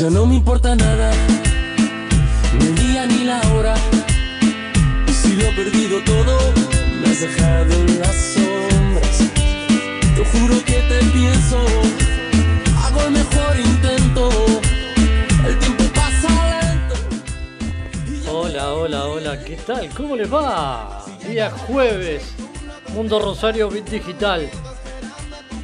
Ya no me importa nada, ni el día ni la hora. Si lo he perdido todo, me has dejado en las sombras. Te juro que te pienso, hago el mejor intento. El tiempo pasa lento. Hola, hola, hola, ¿qué tal? ¿Cómo les va? Día jueves, Mundo Rosario Bit Digital.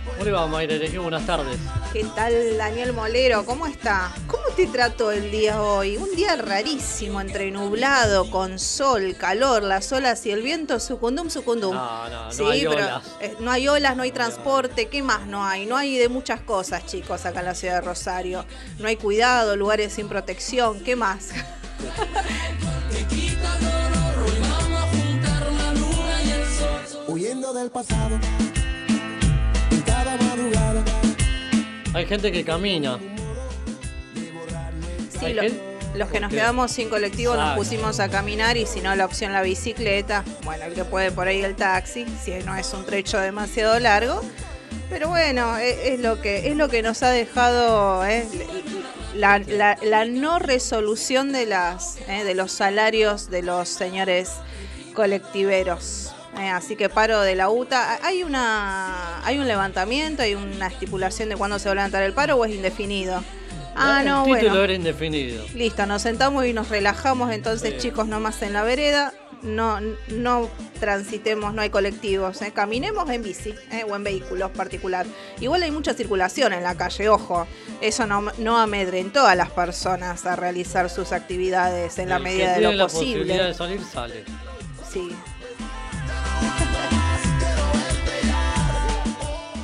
¿Cómo le va, Mayra? Buenas tardes. ¿Qué tal, Daniel Molero? ¿Cómo está? ¿Cómo te trató el día hoy? Un día rarísimo, entre nublado, con sol, calor, las olas y el viento, sucundum, sucundum. No, no, no sí, hay pero olas. eh, no hay olas, no hay transporte, ¿qué más no hay? No hay de muchas cosas, chicos, acá en la ciudad de Rosario. No hay cuidado, lugares sin protección, ¿qué más? huyendo del pasado. Hay gente que camina. Sí, Hay lo- gente- los que nos quedamos sin colectivo nos pusimos a caminar y si no la opción la bicicleta, bueno, el que puede por ahí el taxi, si no es un trecho demasiado largo. Pero bueno, e- es, lo que es lo que nos ha dejado eh, la, la- la no resolución de las eh, de los salarios de los señores colectiveros. Eh, así que paro de la UTA. ¿Hay una hay un levantamiento, hay una estipulación de cuándo se va a levantar el paro o es indefinido? Ah, el no, título bueno. era indefinido. Listo, nos sentamos y nos relajamos entonces, Bien. chicos, nomás en la vereda. No, no transitemos, no hay colectivos, ¿eh? caminemos en bici ¿eh? o en vehículos particular. Igual hay mucha circulación en la calle, ojo, eso no, no amedrentó a las personas a realizar sus actividades en la El que medida de lo la posibilidad posible. de salir, sale. Sí.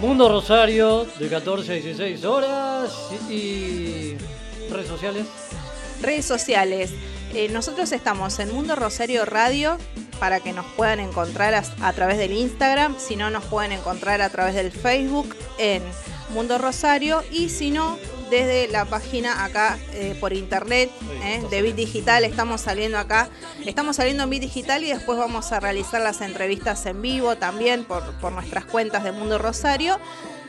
Mundo Rosario, de 14 a 16 horas. Y. redes sociales. Redes sociales. Eh, nosotros estamos en Mundo Rosario Radio para que nos puedan encontrar a, a través del Instagram, si no nos pueden encontrar a través del Facebook en Mundo Rosario y si no desde la página acá eh, por internet eh, de Bit Digital estamos saliendo acá, estamos saliendo en Bit Digital y después vamos a realizar las entrevistas en vivo también por, por nuestras cuentas de Mundo Rosario.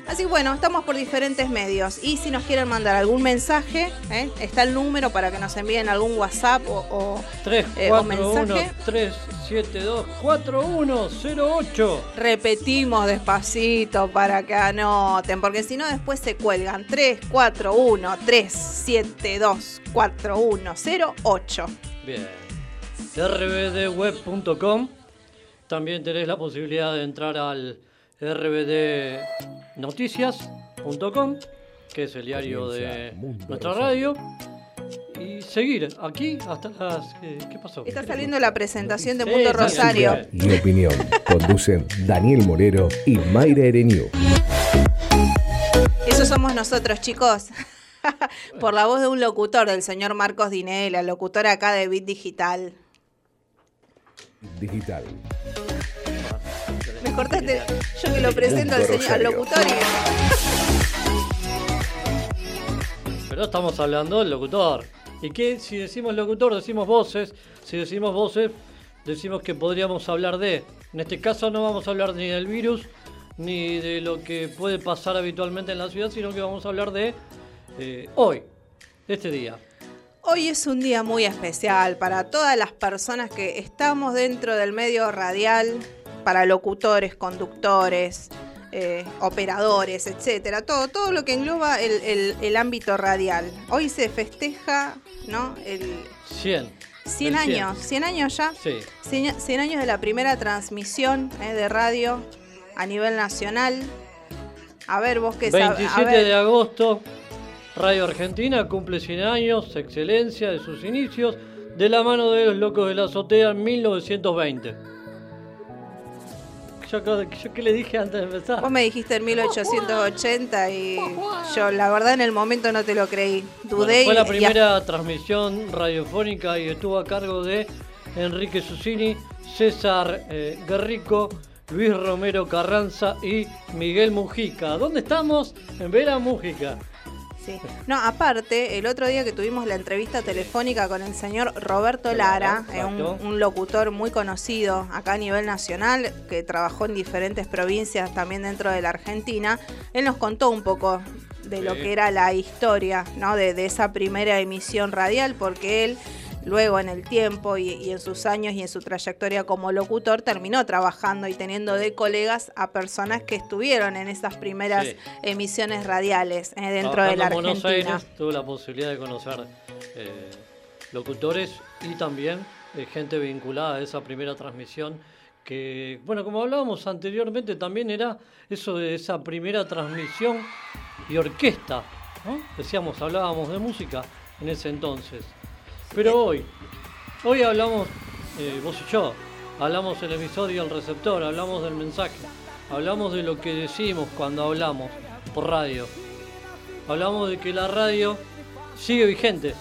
Así que bueno, estamos por diferentes medios. Y si nos quieren mandar algún mensaje, ¿eh? está el número para que nos envíen algún WhatsApp o, o, 3, eh, o 4, 1, mensaje. 3, 7, 2, 4, 1, 0, 8. Repetimos despacito para que anoten, porque si no después se cuelgan. 3, 4, 1, 3, 7, 2, 4, 1, 0, 8. Bien. rbdweb.com. También tenés la posibilidad de entrar al rbdnoticias.com, que es el diario de nuestra radio. Y seguir aquí hasta las. ¿Qué, qué pasó? Está saliendo la presentación de Mundo Rosario. y opinión. Conducen Daniel Morero y Mayra Ereniu. Eso somos nosotros, chicos. Por la voz de un locutor, del señor Marcos Dinela, locutor acá de Bit Digital. Digital. Me cortaste, yo que lo presento al señor al locutor y... Pero estamos hablando del locutor. ¿Y qué? Si decimos locutor, decimos voces. Si decimos voces, decimos que podríamos hablar de. En este caso no vamos a hablar ni del virus, ni de lo que puede pasar habitualmente en la ciudad, sino que vamos a hablar de eh, hoy, de este día. Hoy es un día muy especial para todas las personas que estamos dentro del medio radial, para locutores, conductores, eh, operadores, etcétera, todo, todo lo que engloba el, el- el ámbito radial. Hoy se festeja, ¿no? El 100. 100 El años, 100 años ya. Sí. 100, 100 años de la primera transmisión eh, de radio a nivel nacional. A ver, vos qué sabés. 27 de agosto, Radio Argentina cumple 100 años, excelencia de sus inicios, de la mano de los locos de la azotea en 1920. Yo, qué le dije antes de empezar. Vos me dijiste en 1880 y yo la verdad en el momento no te lo creí. Bueno, Dudé fue y- la y- primera transmisión radiofónica y estuvo a cargo de Enrique Susini, César eh, Guerrico, Luis Romero Carranza y Miguel Mujica. ¿Dónde estamos? En Vera Mujica. Sí. No, aparte, el otro día que tuvimos la entrevista telefónica con el señor Roberto Lara, eh, un, locutor muy conocido acá a nivel nacional, que trabajó en diferentes provincias también dentro de la Argentina, él nos contó un poco de lo que era la historia, ¿no? De, de esa primera emisión radial, porque él luego en el tiempo y, y en sus años y en su trayectoria como locutor terminó trabajando y teniendo de colegas a personas que estuvieron en esas primeras Sí. emisiones radiales eh, dentro de la Trabajando en Buenos Argentina. Aires tuve la posibilidad de conocer eh, locutores y también eh, gente vinculada a esa primera transmisión que, bueno, como hablábamos anteriormente, también era eso de esa primera transmisión y orquesta, ¿no? Decíamos, hablábamos de música en ese entonces. Pero hoy, hoy hablamos, eh, vos y yo, hablamos el emisor y el receptor, hablamos del mensaje, hablamos de lo que decimos cuando hablamos por radio. Hablamos de que la radio sigue vigente.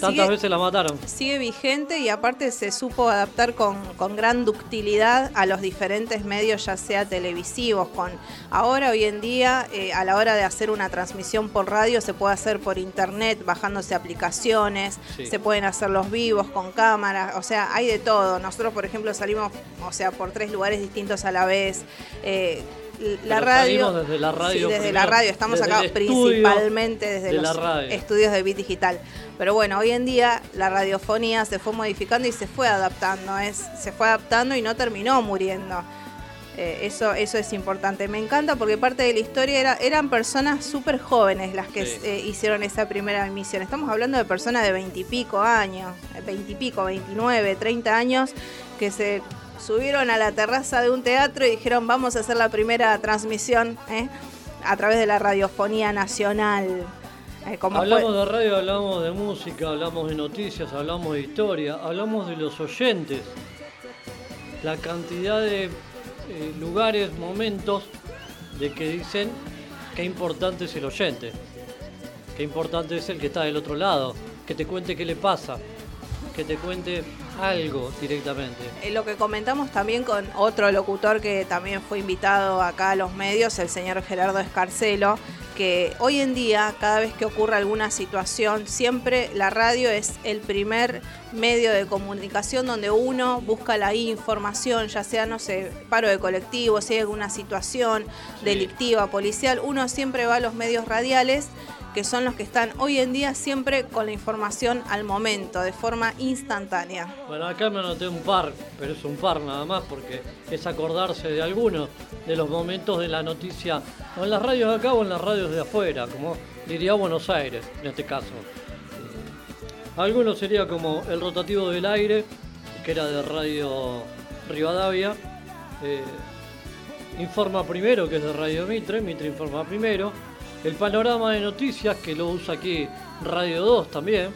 Tantas Sigue- veces la mataron. sigue vigente y aparte se supo adaptar con, con gran ductilidad a los diferentes medios, ya sea televisivos. Con ahora hoy en día, eh, a la hora de hacer una transmisión por radio, se puede hacer por internet, bajándose aplicaciones, Sí. se pueden hacer los vivos con cámaras, o sea, hay de todo. Nosotros, por ejemplo, salimos, o sea, por tres lugares distintos a la vez. Eh, la Pero radio. desde la radio Sí, desde primero, la radio. Estamos desde acá principalmente desde de los estudios de Bit Digital. Pero bueno, hoy en día la radiofonía se fue modificando y se fue adaptando. Es, se fue adaptando y no terminó muriendo. Eh, eso, eso es importante. Me encanta porque parte de la historia era, eran personas súper jóvenes las que Sí. eh, hicieron esa primera emisión. Estamos hablando de personas de veintipico años, veintipico, 29, 30 años, que se subieron a la terraza de un teatro y dijeron vamos a hacer la primera transmisión ¿eh? a través de la radiofonía nacional. Eh, Hablamos de radio, hablamos de música, hablamos de noticias, hablamos de historia, hablamos de los oyentes. La cantidad de eh, lugares, momentos de que dicen qué importante es el oyente, qué importante es el que está del otro lado, que te cuente qué le pasa, que te cuente algo directamente. Eh, Lo que comentamos también con otro locutor que también fue invitado acá a los medios, el señor Gerardo Escarcelo, que hoy en día, cada vez que ocurre alguna situación, siempre la radio es el primer medio de comunicación donde uno busca la información, ya sea, no sé, paro de colectivo, si hay alguna situación delictiva, policial, uno siempre va a los medios radiales que son los que están hoy en día siempre con la información al momento, de forma instantánea. Bueno, acá me anoté un par, pero es un par nada más porque es acordarse de algunos de los momentos de la noticia, o en las radios de acá o en las radios de afuera, como diría Buenos Aires en este caso. Algunos sería como el rotativo del aire, que era de Radio Rivadavia. eh, informa primero, que es de Radio Mitre, Mitre informa primero. El panorama de noticias, que lo usa aquí Radio 2 también.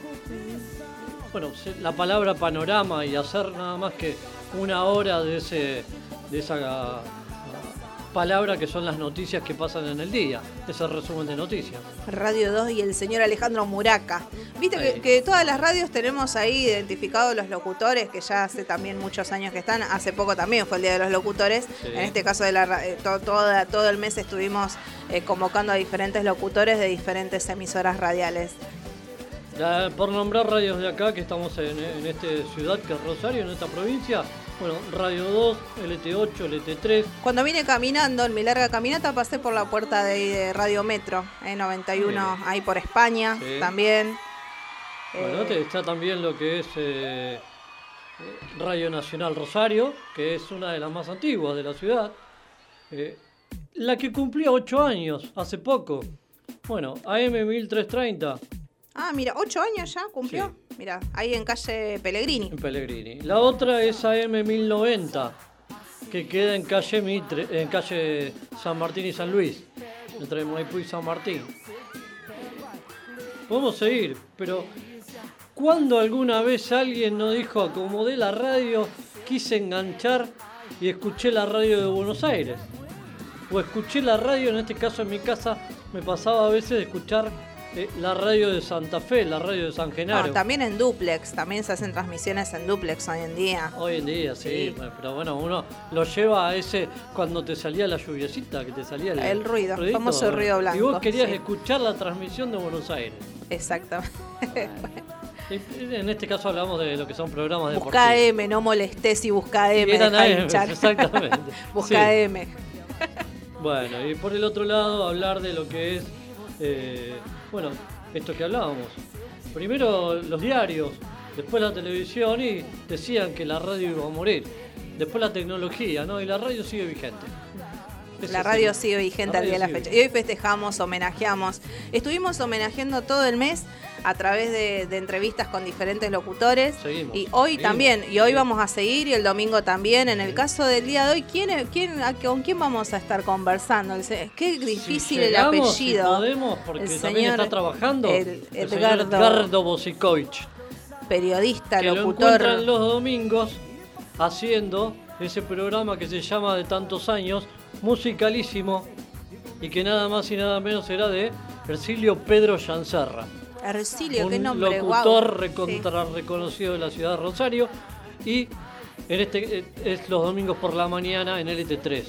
Bueno, la palabra panorama y hacer nada más que una hora de, ese, de esa ah, palabra que son las noticias que pasan en el día, ese resumen de noticias. Radio 2 y el señor Alejandro Muraca. Viste que, todas las radios tenemos ahí identificados los locutores, que ya hace también muchos años que están. Hace poco también fue el Día de los Locutores. Sí. En este caso, de la, eh, todo el mes estuvimos eh, convocando a diferentes locutores de diferentes emisoras radiales. Ya, por nombrar radios de acá, que estamos en, en esta ciudad que es Rosario, en esta provincia, bueno, Radio 2, LT8, LT3, Cuando vine caminando en mi larga caminata pasé por la puerta de, Radio Metro, en 91, Bien. ahí por España Sí. también. Bueno, Eh, te- está también lo que es eh, eh, Radio Nacional Rosario, que es una de las más antiguas de la ciudad. eh, la que cumplía 8 años hace poco. Bueno, AM 1330 Ah, mira, ocho años ya cumplió. Mira, ahí en calle Pellegrini. en Pellegrini. La otra es AM 1090, que queda en calle Mitre, en calle San Martín y San Luis, entre Maipú y San Martín. Podemos seguir, pero ¿cuándo alguna vez alguien nos dijo acomodé la radio, quise enganchar y escuché la radio de Buenos Aires? O escuché la radio, en este caso en mi casa, me pasaba a veces de escuchar eh, la radio de Santa Fe, la radio de San Genaro. No, también en duplex, también se hacen transmisiones en duplex hoy en día. Hoy en día, sí, Sí. pero bueno, uno lo lleva a ese cuando te salía la lluviecita, que te salía el, El ruido, ruidito, famoso ruido blanco, Y vos querías sí. escuchar la transmisión de Buenos Aires. Exactamente. Y En este caso hablamos de lo que son programas deportivos. Busca M, no molestes y busca Y M. eran dejá AM, exactamente. busca Sí. M. Bueno, y por el otro lado hablar de lo que es eh, bueno, esto que hablábamos. Primero los diarios, después la televisión y decían que la radio iba a morir. Después la tecnología, ¿no? Y la radio sigue vigente. La radio sigue vigente al día de la fecha. Y hoy festejamos, homenajeamos. Estuvimos homenajeando todo el mes a través de, de entrevistas con diferentes locutores. Seguimos, y hoy seguimos, también, y hoy vamos a seguir, y el domingo también. En el caso del día de hoy, ¿quién, quién, a- ¿con quién vamos a estar conversando? El Qué difícil Si el llegamos, si apellido. podemos, porque El también señor está trabajando el- el señor Edgardo- Bosikovich, Periodista, que lo locutor. encuentran los domingos haciendo ese programa que se llama de tantos años, musicalísimo, y que nada más y nada menos será de Ercilio Pedro Yancerra. Ercilio, qué un nombre, locutor guau. recontra reconocido de la ciudad de Rosario y en este eh, es los domingos por la mañana en LT3.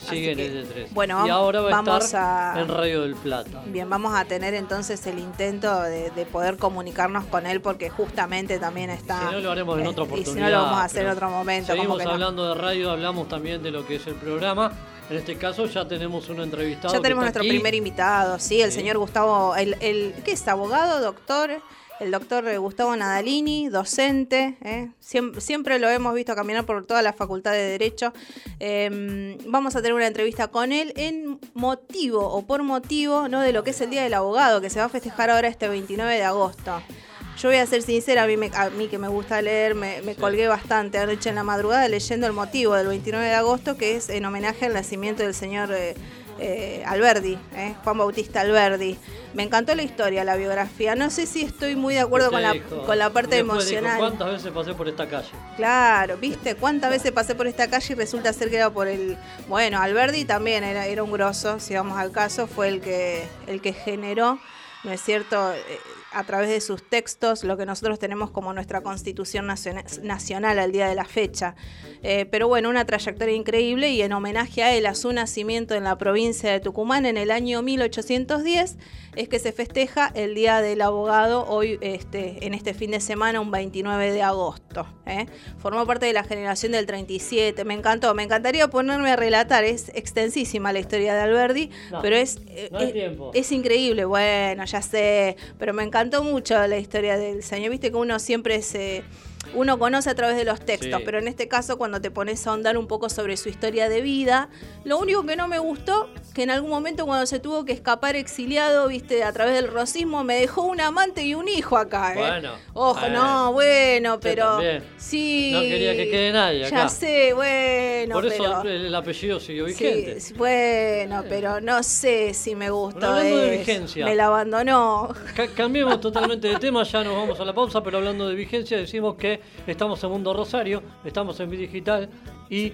Sigue en que, LT3. bueno, y ahora va a vamos estar a- en Radio del Plata. Bien, vamos a tener entonces el intento de, de poder comunicarnos con él porque justamente también está... Si no lo haremos en eh, otra Y oportunidad. si no lo vamos a hacer en otro momento. como Seguimos no. hablando de radio, hablamos también de lo que es el programa. En este caso ya tenemos un entrevistado. Ya tenemos nuestro aquí. primer invitado, sí, el Sí. señor Gustavo, el, el, ¿qué es? ¿Abogado, doctor? El doctor Gustavo Nadalini, docente, ¿eh? Siem- siempre, lo hemos visto caminar por toda la facultad de Derecho. Eh, vamos a tener una entrevista con él en motivo o por motivo ¿no? de lo que es el Día del Abogado, que se va a festejar ahora este 29 de agosto. Yo voy a ser sincera, a mí, me- a mí que me gusta leer, me, me Sí. colgué bastante anoche en la madrugada leyendo el motivo del 29 de agosto, que es en homenaje al nacimiento del señor eh, eh, Alberdi, eh, Juan Bautista Alberdi. Me encantó la historia, la biografía. No sé si estoy muy de acuerdo con la, dijo- con la parte dijo, emocional. ¿Cuántas veces pasé por esta calle? Claro, ¿viste? ¿Cuántas veces pasé por esta calle y resulta ser que era por el... Bueno, Alberdi también era, era un grosso, si vamos al caso, fue el que, el que generó, ¿no es cierto?, Eh, a través de sus textos lo que nosotros tenemos como nuestra constitución naciona- nacional al día de la fecha. Eh, pero bueno, una trayectoria increíble y en homenaje a él, a su nacimiento en la provincia de Tucumán en el año 1810, es que se festeja el Día del Abogado hoy, este, en este fin de semana, un 29 de agosto. ¿eh? Formó parte de la generación del 37, me encantó, me encantaría ponerme a relatar, es extensísima la historia de Alberdi, No, pero es, eh, no es- tiempo. es increíble, bueno, ya sé, pero me encantó mucho la historia del señor, viste que uno siempre se... Uno conoce a través de los textos, Sí. pero en este caso cuando te pones a ahondar un poco sobre su historia de vida, lo único que no me gustó, que en algún momento cuando se tuvo que escapar exiliado, viste, a través del racismo, me dejó un amante y un hijo acá, ¿eh? Bueno, Ojo, bueno. no, bueno, pero... Sí. No quería que quede nadie Ya acá. sé, bueno, Por eso pero... el apellido siguió vigente. sí, bueno, pero no sé si me. Bueno, hablando de vigencia. Me la abandonó. Ca- cambiemos totalmente de tema, ya nos vamos a la pausa, pero hablando de vigencia decimos que estamos en Mundo Rosario, estamos en Digital y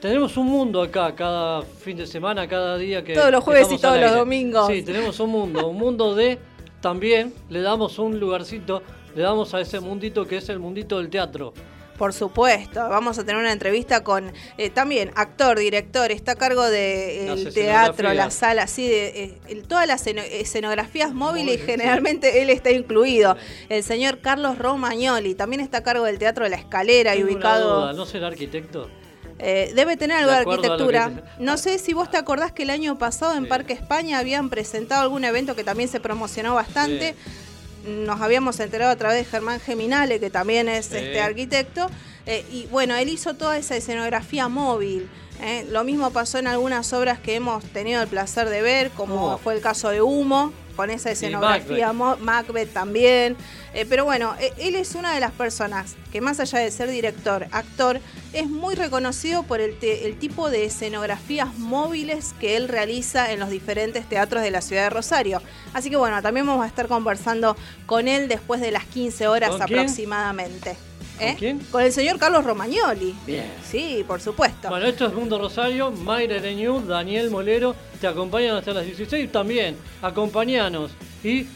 tenemos un mundo acá cada fin de semana, cada día que Todos los jueves y todos los domingos. Sí, tenemos un mundo, un mundo de también le damos un lugarcito, le damos a ese mundito que es el mundito del teatro. Por supuesto, vamos a tener una entrevista con eh, también actor, director, está a cargo del Las teatro, la sala, así de eh, todas las esceno- escenografías móviles, Móviles, generalmente él está incluido. El señor Carlos Romagnoli también está a cargo del teatro de la escalera y Tengo ubicado. duda, ¿No será arquitecto? Eh, debe tener algo De de arquitectura. que No sé si vos te acordás que el año pasado en Sí. Parque España habían presentado algún evento que también se promocionó bastante. Nos habíamos enterado a través de Germán Geminale, que también es este arquitecto. Eh, y bueno, él hizo toda esa escenografía móvil. ¿Eh? Lo mismo pasó en algunas obras que hemos tenido el placer de ver, como fue el caso de Humo, con esa escenografía Macbeth también. Eh, pero bueno, eh, él es una de las personas que más allá de ser director, actor, es muy reconocido por el, te- el tipo de escenografías móviles que él realiza en los diferentes teatros de la ciudad de Rosario. Así que bueno, también vamos a estar conversando con él después de las 15 horas ¿Con quién? Aproximadamente. ¿Con ¿Eh? quién? Con el señor Carlos Romagnoli. Bien. Sí, por supuesto. Bueno, esto es Mundo Rosario, Mayra Ereñú, Daniel Molero, te acompañan hasta las 16 también, acompañanos y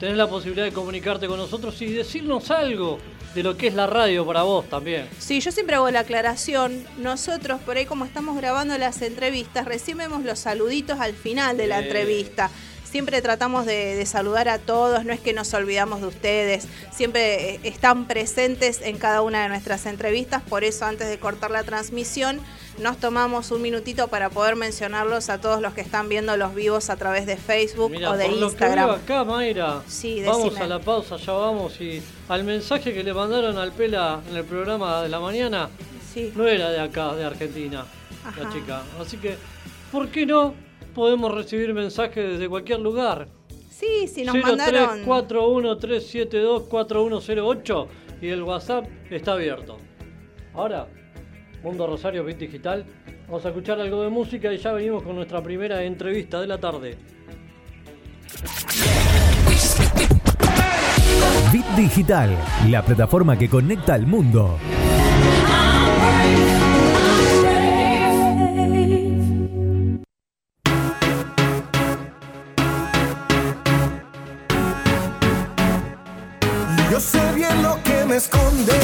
tenés la posibilidad de comunicarte con nosotros y decirnos algo de lo que es la radio para vos también. Sí, yo siempre hago la aclaración. Nosotros, por ahí, como estamos grabando las entrevistas, recién vemos los saluditos al final de la Bien. entrevista. Siempre tratamos de, de saludar a todos, no es que nos olvidamos de ustedes, siempre eh, están presentes en cada una de nuestras entrevistas, por eso antes de cortar la transmisión nos tomamos un minutito para poder mencionarlos a todos los que están viendo los vivos a través de Facebook o de por lo que Instagram. veo acá, Mayra, Sí, vamos decime. a la pausa, ya vamos. Y al mensaje que le mandaron al Pela en el programa de la mañana, Sí. no era de acá, de Argentina, Ajá. la chica. Así que, ¿por qué no podemos recibir mensajes desde cualquier lugar? Sí, sí, nos mandaron. 0341-372-4108 y el WhatsApp está abierto. Ahora, Mundo Rosario Bit Digital, vamos a escuchar algo de música y ya venimos con nuestra primera entrevista de la tarde. Bit Digital, la plataforma que conecta al mundo. Lo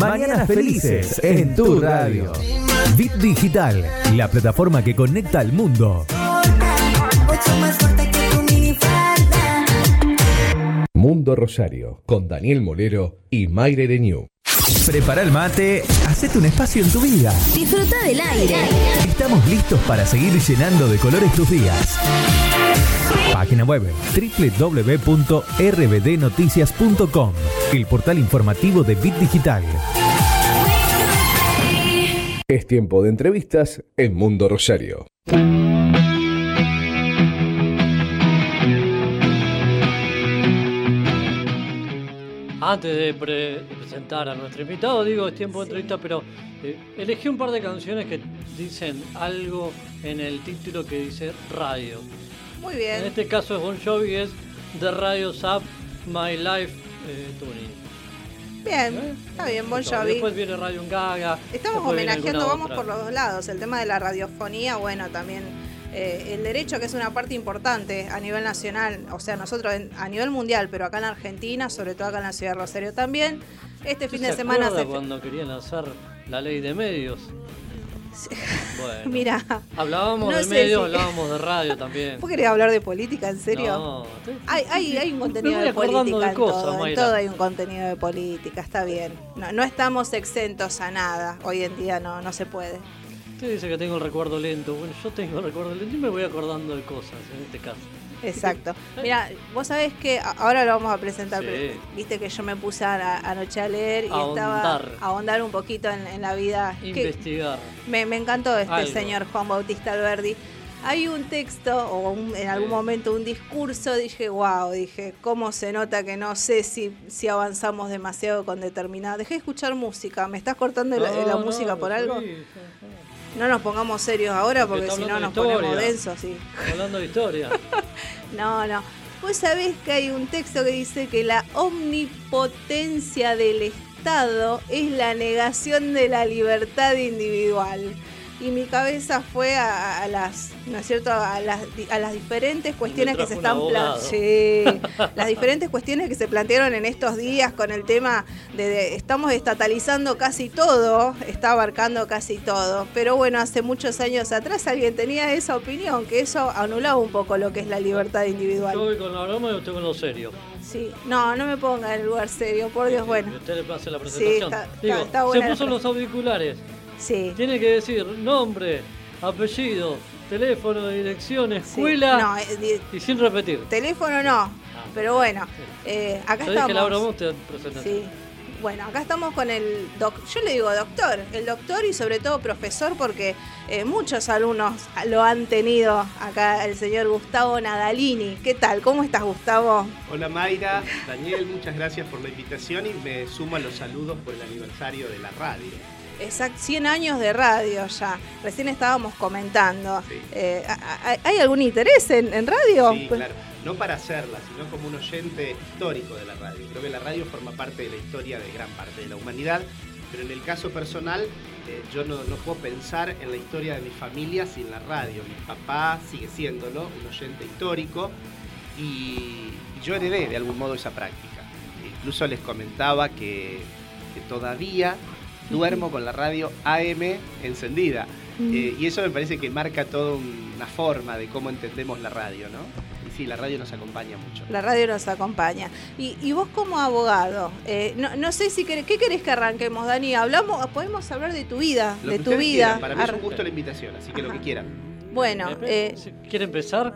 Mañanas felices en tu radio. Bit Digital, la plataforma que conecta al mundo. Mundo Rosario, con Daniel Molero y Mayre Renew. Prepara el mate, hacete un espacio en tu vida. Disfruta del aire. Estamos listos para seguir llenando de colores tus días. Página web www.rbdnoticias.com, el portal informativo de Bit Digital. Es tiempo de entrevistas en Mundo Rosario. Antes de pre- presentar a nuestro invitado, digo, es tiempo de entrevista, pero eh, elegí un par de canciones que dicen algo en el título que dice radio. Muy En bien. este caso es Bon Jovi, es The Radio Up My Life eh, Tuning. Bien, está bien, Bon Jovi. Después viene Radio Gaga. Estamos homenajeando, vamos otra. por los dos lados. El tema de la radiofonía, bueno, también eh, el derecho que es una parte importante a nivel nacional, o sea, nosotros en- a nivel mundial, pero acá en Argentina, sobre todo acá en la ciudad de Rosario también. Este fin ¿Se de semana se... cuando querían hacer la ley de medios? Bueno. Mira, Hablábamos no de sé medios, si- hablábamos de radio también. ¿vos querés hablar de política, en serio? No, Hay, hay, hay un contenido de política de en cosas, todo, en todo hay un contenido de política, está bien. No, no estamos exentos a nada, hoy en día no, no se puede. Usted dice que tengo el recuerdo lento. Bueno, yo tengo el recuerdo lento y me voy acordando de cosas en este caso. Exacto. Mira, vos sabés que ahora lo vamos a presentar, Sí. pero viste que yo me puse a- anoche a leer y estaba Ahondar. a ahondar un poquito en, en la vida. Investigar. me, me encantó este Algo. señor Juan Bautista Alberdi. Hay un texto o un- en algún Sí. momento un discurso, dije, wow, dije, cómo se nota que no sé si, si avanzamos demasiado con determinada. Dejé de escuchar música, ¿me estás cortando la, No, la no, música por algo? sí. No nos pongamos serios ahora Porque si no nos de ponemos densos, sí. Hablando de historia. No, no. Vos sabés que hay un texto que dice que la omnipotencia del Estado es la negación de la libertad individual. Y mi cabeza fue a, a las, ¿no es cierto? A las, a las diferentes cuestiones que se están sí, las diferentes cuestiones que se plantearon en estos días con el tema de, de- estamos estatalizando casi todo, está abarcando casi todo. Pero bueno, hace muchos años atrás alguien tenía esa opinión, que eso anulaba un poco lo que es la libertad individual. Yo voy con la broma y usted con lo serio. Sí, no, no me ponga en el lugar serio, por Dios, bueno. usted le hace la presentación. está- está- Digo, está buena se puso los auriculares. Sí. Tiene que decir nombre, apellido, teléfono, dirección, escuela No, eh, y sin repetir. teléfono no, pero bueno, eh, acá Yo estamos. Sí. Bueno, acá estamos con el doc, yo le digo doctor, el doctor y sobre todo profesor porque eh, muchos alumnos lo han tenido acá el señor Gustavo Nadalini. ¿Qué tal? ¿Cómo estás Gustavo? Hola Mayra, Daniel, muchas gracias por la invitación y me sumo a los saludos por el aniversario de la radio. Exacto, 100 años de radio ya. Recién estábamos comentando. Sí. Eh, ¿ha- ha- ¿Hay algún interés en, en radio? Sí, claro. No para hacerla, sino como un oyente histórico de la radio. Creo que la radio forma parte de la historia de gran parte de la humanidad, pero en el caso personal, eh, yo no, no puedo pensar en la historia de mi familia sin la radio. Mi papá sigue siéndolo, un oyente histórico, y yo heredé de algún modo esa práctica. Incluso les comentaba que, que todavía duermo con la radio AM encendida. Eh, y eso me parece que marca toda una forma de cómo entendemos la radio, ¿no? Y sí, la radio nos acompaña mucho. La radio nos acompaña. Y, y vos como abogado, eh, no, no sé si querés, ¿qué querés que arranquemos, Dani? Hablamos, podemos hablar de tu vida, Lo de que tu vida. quieran, Para mí es un gusto la invitación, así que lo que quieran. Bueno, eh, ¿Quiere empezar?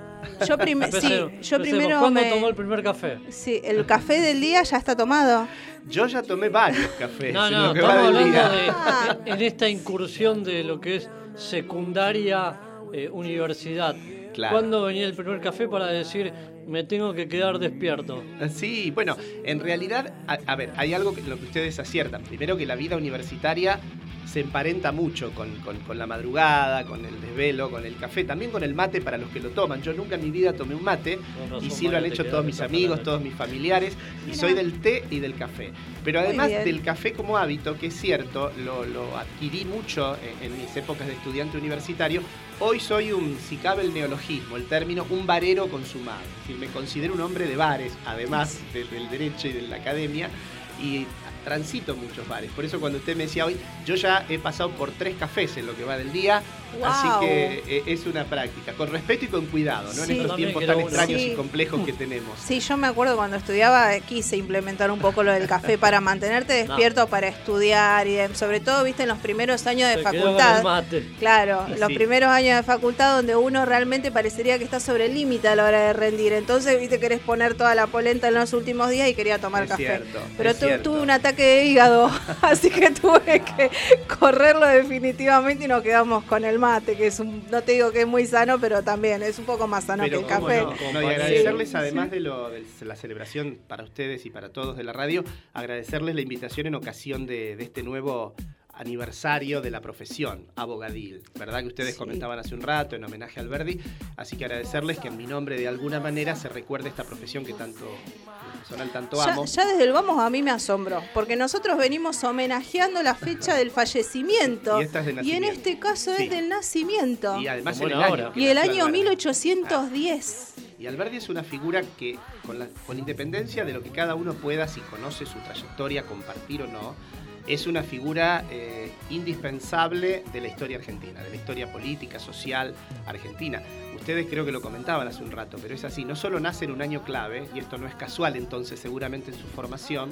yo, prim- sí, yo primero ¿Cuándo me- tomó el primer café? Sí, el café del día ya está tomado. Yo ya tomé varios cafés No, no, estamos hablando de en esta incursión de lo que es secundaria eh, universidad. Claro. ¿Cuándo venía el primer café para decir me tengo que quedar despierto? Sí, bueno, en realidad, a, a ver, hay algo que lo que ustedes aciertan. Primero que la vida universitaria se emparenta mucho con, con- con la madrugada, con el desvelo, con el café, también con el mate para los que lo toman. Yo nunca en mi vida tomé un mate razón, y sí lo han hecho todos mis amigos, todos mis familiares y Mira. soy del té y del café. Pero además del café como hábito, que es cierto, lo, lo adquirí mucho en, en mis épocas de estudiante universitario, hoy soy un, si cabe el neologismo, el término, un barero consumado. Es decir, me considero un hombre de bares, además de- del derecho y de la academia, y transito muchos bares. Por eso cuando usted me decía hoy, yo ya he pasado por tres cafés en lo que va del día, así que eh, es una práctica, con respeto y con cuidado, ¿no? Sí. En estos También tiempos tan extraños Sí. y complejos que tenemos. Sí, yo me acuerdo cuando estudiaba, eh, quise implementar un poco lo del café para mantenerte despierto, para estudiar y sobre todo, viste, en los primeros años de Se facultad. mate. Claro, los primeros años de facultad donde uno realmente parecería que está sobre el límite a la hora de rendir. Entonces, viste, querés poner toda la polenta en los últimos días y quería tomar Es café. cierto, Pero tu- tuve un ataque de hígado, así que tuve que correrlo definitivamente y nos quedamos con el mate, que es un, no te digo que es muy sano, pero también es un poco más sano Pero que el café. no, Como no, y agradecerles Sí, además de, lo, de la celebración para ustedes y para todos de la radio, agradecerles la invitación en ocasión de, de este nuevo aniversario de la profesión abogadil, ¿verdad? Que ustedes Sí. comentaban hace un rato en homenaje al Verdi, así que agradecerles que en mi nombre de alguna manera se recuerde esta profesión que tanto, en personal tanto amo. ya desde el vamos a mí me asombró, porque nosotros venimos homenajeando la fecha del fallecimiento. Y esta es de en nacimiento. este caso Sí. es del nacimiento. Y además en el año. Y el año Alberti. 1810. Y Alberti es una figura que, con, la- con independencia de lo que cada uno pueda, si conoce su trayectoria, compartir o no, es una figura eh, indispensable de la historia argentina, de la historia política, social argentina. Ustedes creo que lo comentaban hace un rato, pero es así, no solo nace en un año clave, y esto no es casual entonces seguramente en su formación,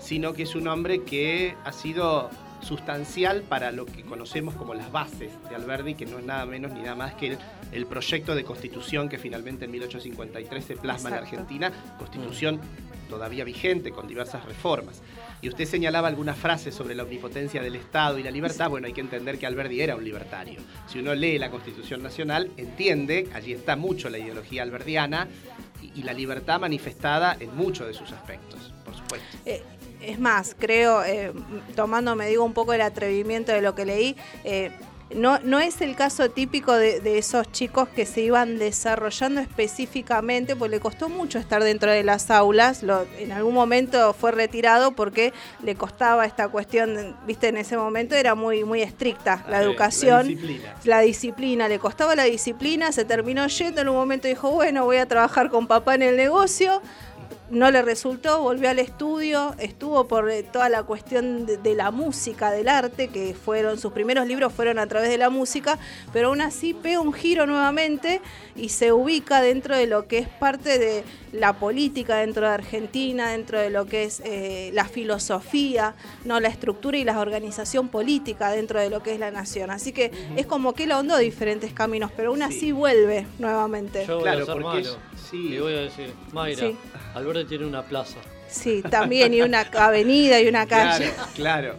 sino que es un hombre que ha sido sustancial para lo que conocemos como las bases de Alberdi, que no es nada menos ni nada más que el, el proyecto de constitución que finalmente en 1853 se plasma en. Argentina, constitución todavía vigente con diversas reformas. Y usted señalaba algunas frases sobre la omnipotencia del Estado y la libertad. Bueno, hay que entender que Alberdi era un libertario. Si uno lee la Constitución Nacional, entiende, allí está mucho la ideología alberdiana y, la libertad manifestada en muchos de sus aspectos, por supuesto. Eh, es más, creo, eh, tomándome digo un poco el atrevimiento de lo que leí, eh, no, no es el caso típico de, de esos chicos que se iban desarrollando específicamente, pues le costó mucho estar dentro de las aulas, lo- en algún momento fue retirado porque le costaba esta cuestión, viste, en ese momento era muy, muy estricta la Sí, educación. La disciplina. La disciplina, le costaba la disciplina, se terminó yendo, en un momento dijo, bueno, voy a trabajar con papá en el negocio, no le resultó, volvió al estudio, estuvo por eh, toda la cuestión de, de la música, del arte, que fueron, sus primeros libros fueron a través de la música, pero aún así pega un giro nuevamente y se ubica dentro de lo que es parte de la política dentro de Argentina, dentro de lo que es eh, la filosofía, no la estructura y la organización política dentro de lo que es la nación. Así que es como que él ahondó diferentes caminos, pero aún así Sí. vuelve nuevamente. Yo Claro, porque sí. Y voy a decir, Mayra, Sí. Alberto tiene una plaza. Sí, también, y una avenida y una calle. Claro, claro.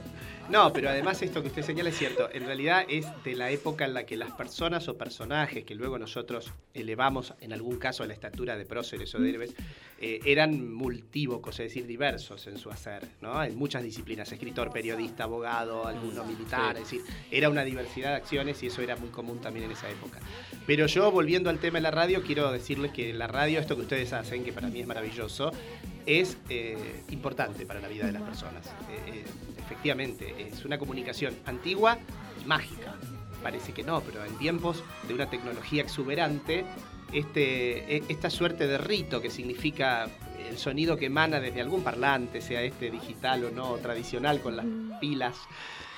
No, pero además esto que usted señala es cierto. En realidad es de la época en la que las personas o personajes que luego nosotros elevamos, en algún caso, a la estatura de próceres o de héroes, eh, eran multívocos, es decir, diversos en su hacer, ¿no? En muchas disciplinas, escritor, periodista, abogado, alguno militar, es decir, era una diversidad de acciones y eso era muy común también en esa época. Pero yo, volviendo al tema de la radio, quiero decirles que la radio, esto que ustedes hacen, que para mí es maravilloso, es eh, importante para la vida de las personas. Eh, eh, efectivamente, es una comunicación antigua y mágica. Parece que no, pero en tiempos de una tecnología exuberante, este, e- esta suerte de rito que significa el sonido que emana desde algún parlante, sea este digital o no, tradicional con las pilas.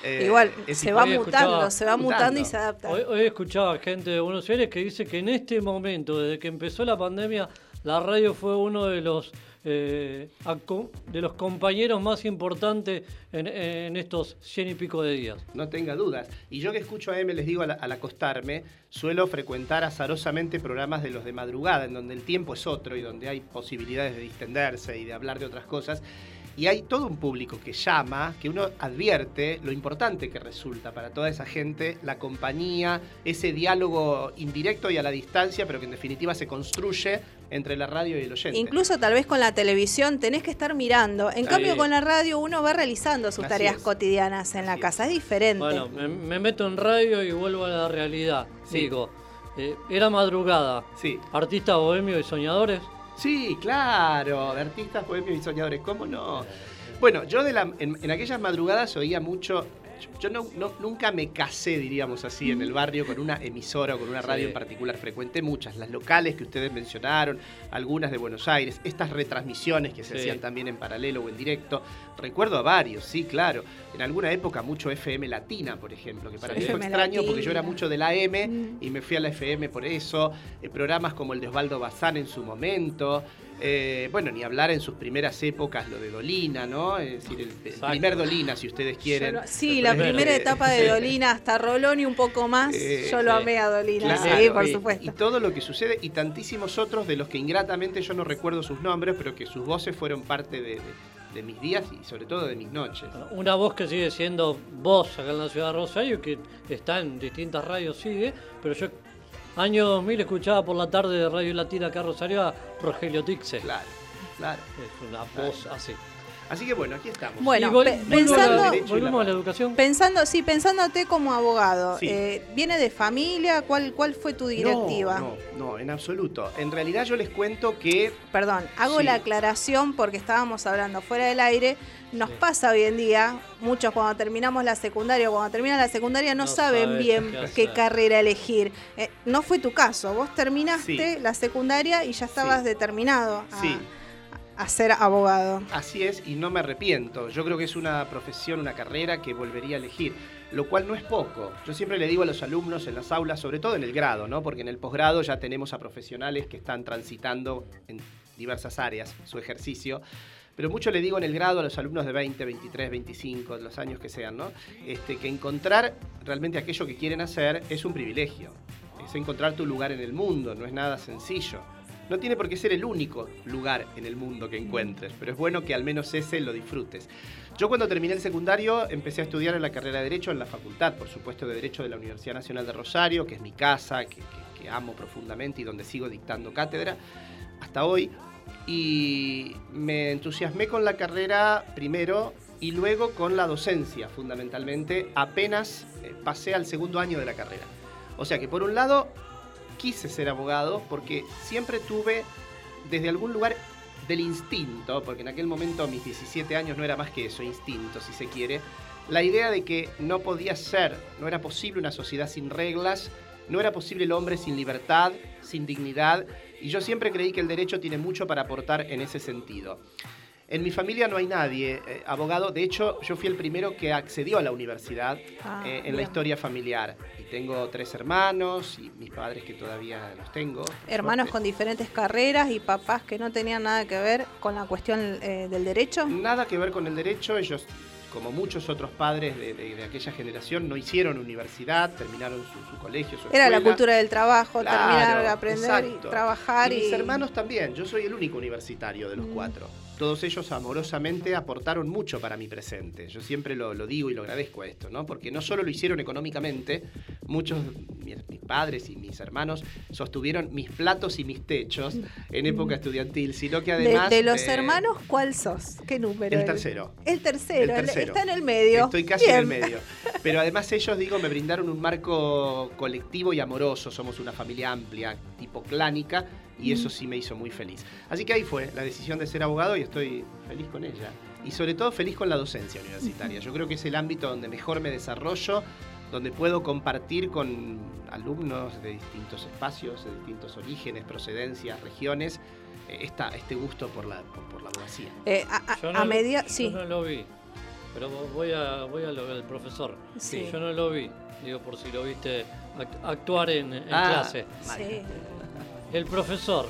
eh, Igual, se va mutando, se va mutando y se adapta. Hoy, hoy escuchaba gente de Buenos Aires que dice que en este momento, desde que empezó la pandemia, la radio fue uno de los eh, de los compañeros más importantes en, estos cien y pico de días. No tenga dudas. Y yo que escucho a M, les digo al, al acostarme, suelo frecuentar azarosamente programas de los de madrugada, en donde el tiempo es otro y donde hay posibilidades de distenderse y de hablar de otras cosas. Y hay todo un público que llama, que uno advierte lo importante que resulta para toda esa gente la compañía, ese diálogo indirecto y a la distancia, pero que en definitiva se construye entre la radio y el oyente. Incluso tal vez con la televisión tenés que estar mirando. En cambio con la radio uno va realizando sus Así tareas es. cotidianas en la casa. Es diferente. Bueno, me, me meto en radio y vuelvo a la realidad. Sí. Digo, eh, era madrugada. Sí. Artistas bohemios y soñadores. Sí, claro, de artistas, bohemios y soñadores, ¿cómo no? Bueno, yo de la- en, en aquellas madrugadas oía mucho. Yo- no, no- nunca me casé, diríamos así, en el barrio con una emisora o con una radio Sí. en particular. Frecuenté muchas, las locales que ustedes mencionaron, algunas de Buenos Aires, estas retransmisiones que se Sí. hacían también en paralelo o en directo. Recuerdo a varios, sí, claro. En alguna época mucho FM Latina, por ejemplo, que para Sí. mí fue FM extraño porque yo era mucho de la M y me fui a la FM por eso. Eh, programas como el de Osvaldo Bazán en su momento. Eh, bueno, ni hablar en sus primeras épocas lo de Dolina, ¿no? Es decir, el, primer Dolina, si ustedes quieren. Lo- sí, la primera etapa de. Dolina hasta Rolón y un poco más. Eh, yo lo amé a Dolina, Claro, sí, por y- supuesto. Y todo lo que sucede, y tantísimos otros de los que ingratamente yo no recuerdo sus nombres, pero que sus voces fueron parte de, de- de mis días y sobre todo de mis noches. Una voz que sigue siendo voz acá en la ciudad de Rosario, que está en distintas radios, sigue, pero yo año 2000 escuchaba por la tarde de Radio Latina acá Rosario a Rogelio Tixe. Claro, claro. Es una voz así. Así que bueno, aquí estamos. Bueno, vol- pe- volvemos a la- pensando- volvemos a la educación. Pensando, sí, pensándote como abogado, Sí. eh, ¿viene de familia? ¿Cuál, ¿Cuál fue tu directiva? No, no, no, en absoluto. En realidad yo les cuento que Perdón, hago Sí. la aclaración porque estábamos hablando fuera del aire. Nos pasa hoy en día, muchos cuando terminamos la secundaria o cuando terminan la secundaria no, No saben sabes bien qué carrera elegir. Eh, no fue tu caso, vos terminaste Sí. la secundaria y ya estabas Sí. determinado a, Sí. A ser abogado. Así es, y no me arrepiento. Yo creo que es una profesión, una carrera que volvería a elegir, lo cual no es poco. Yo siempre le digo a los alumnos en las aulas, sobre todo en el grado, ¿no? Porque en el posgrado ya tenemos a profesionales que están transitando en diversas áreas su ejercicio. Pero mucho le digo en el grado a los alumnos de 20, 23, 25, los años que sean, ¿no? Este, que encontrar realmente aquello que quieren hacer es un privilegio. Es encontrar tu lugar en el mundo, no es nada sencillo. No tiene por qué ser el único lugar en el mundo que encuentres, pero es bueno que al menos ese lo disfrutes. Yo cuando terminé el secundario empecé a estudiar en la carrera de Derecho en la facultad, por supuesto, de Derecho de la Universidad Nacional de Rosario, que es mi casa, que, amo profundamente y donde sigo dictando cátedra hasta hoy. Y me entusiasmé con la carrera primero y luego con la docencia, fundamentalmente, apenas eh, pasé al segundo año de la carrera. O sea que por un lado quise ser abogado porque siempre tuve desde algún lugar del instinto, porque en aquel momento a mis 17 años no era más que eso, instinto si se quiere, la idea de que no podía ser, no era posible una sociedad sin reglas, no era posible el hombre sin libertad, sin dignidad, y yo siempre creí que el derecho tiene mucho para aportar en ese sentido. En mi familia no hay nadie eh, abogado, de hecho yo fui el primero que accedió a la universidad Ah, eh, en la historia familiar. Tengo tres hermanos y mis padres que todavía los tengo. Hermanos con diferentes carreras y papás que no tenían nada que ver con la cuestión eh, del derecho. Nada que ver con el derecho, ellos, como muchos otros padres de, de- de aquella generación, no hicieron universidad, terminaron su, su colegio, su Era la cultura del trabajo, Claro, terminar de aprender y trabajar. Y Y, mis hermanos también, yo soy el único universitario de los Mm. cuatro. Todos ellos amorosamente aportaron mucho para mi presente. Yo siempre lo, lo digo y lo agradezco a esto, ¿no? Porque no solo lo hicieron económicamente, muchos, mis, mis padres y mis hermanos sostuvieron mis platos y mis techos en época estudiantil, sino que De, además... de los eh, hermanos, ¿cuál sos? ¿Qué número? El tercero. El tercero, El tercero. está en el medio. Estoy casi en el medio. Pero además ellos, digo, me brindaron un marco colectivo y amoroso. Somos una familia amplia, tipo clánica, y eso sí me hizo muy feliz. Así que ahí fue la decisión de ser abogado y estoy feliz con ella. Y sobre todo feliz con la docencia universitaria. Yo creo que es el ámbito donde mejor me desarrollo, donde puedo compartir con alumnos de distintos espacios, de distintos orígenes, procedencias, regiones, eh, esta, este gusto por la, por, por la abogacía. Eh, a, a- Yo a no, media, yo sí. no lo vi. Pero voy a, voy a lo del profesor. Sí. Yo no lo vi. Digo, por si lo viste act- actuar en, en Ah, clase. sí. El profesor,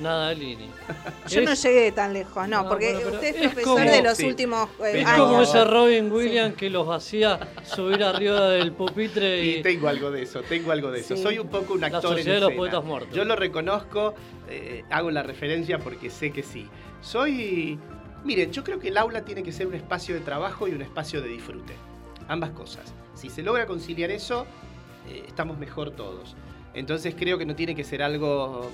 Nadalini. Yo no Es- llegué tan lejos, no, No, porque bueno, usted es es profesor como- de los sí. últimos eh, Es años. como años. ese Robin Williams que los hacía subir arriba del pupitre y, Y tengo algo de eso, tengo algo de eso. Sí. Soy un poco un La actor en Sociedad de los. Poetas Muertos. Yo lo reconozco, eh, hago la referencia porque sé que sí. Soy... Miren, yo creo que el aula tiene que ser un espacio de trabajo y un espacio de disfrute. Ambas cosas. Si se logra conciliar eso, eh, estamos mejor todos. Entonces creo que no tiene que ser algo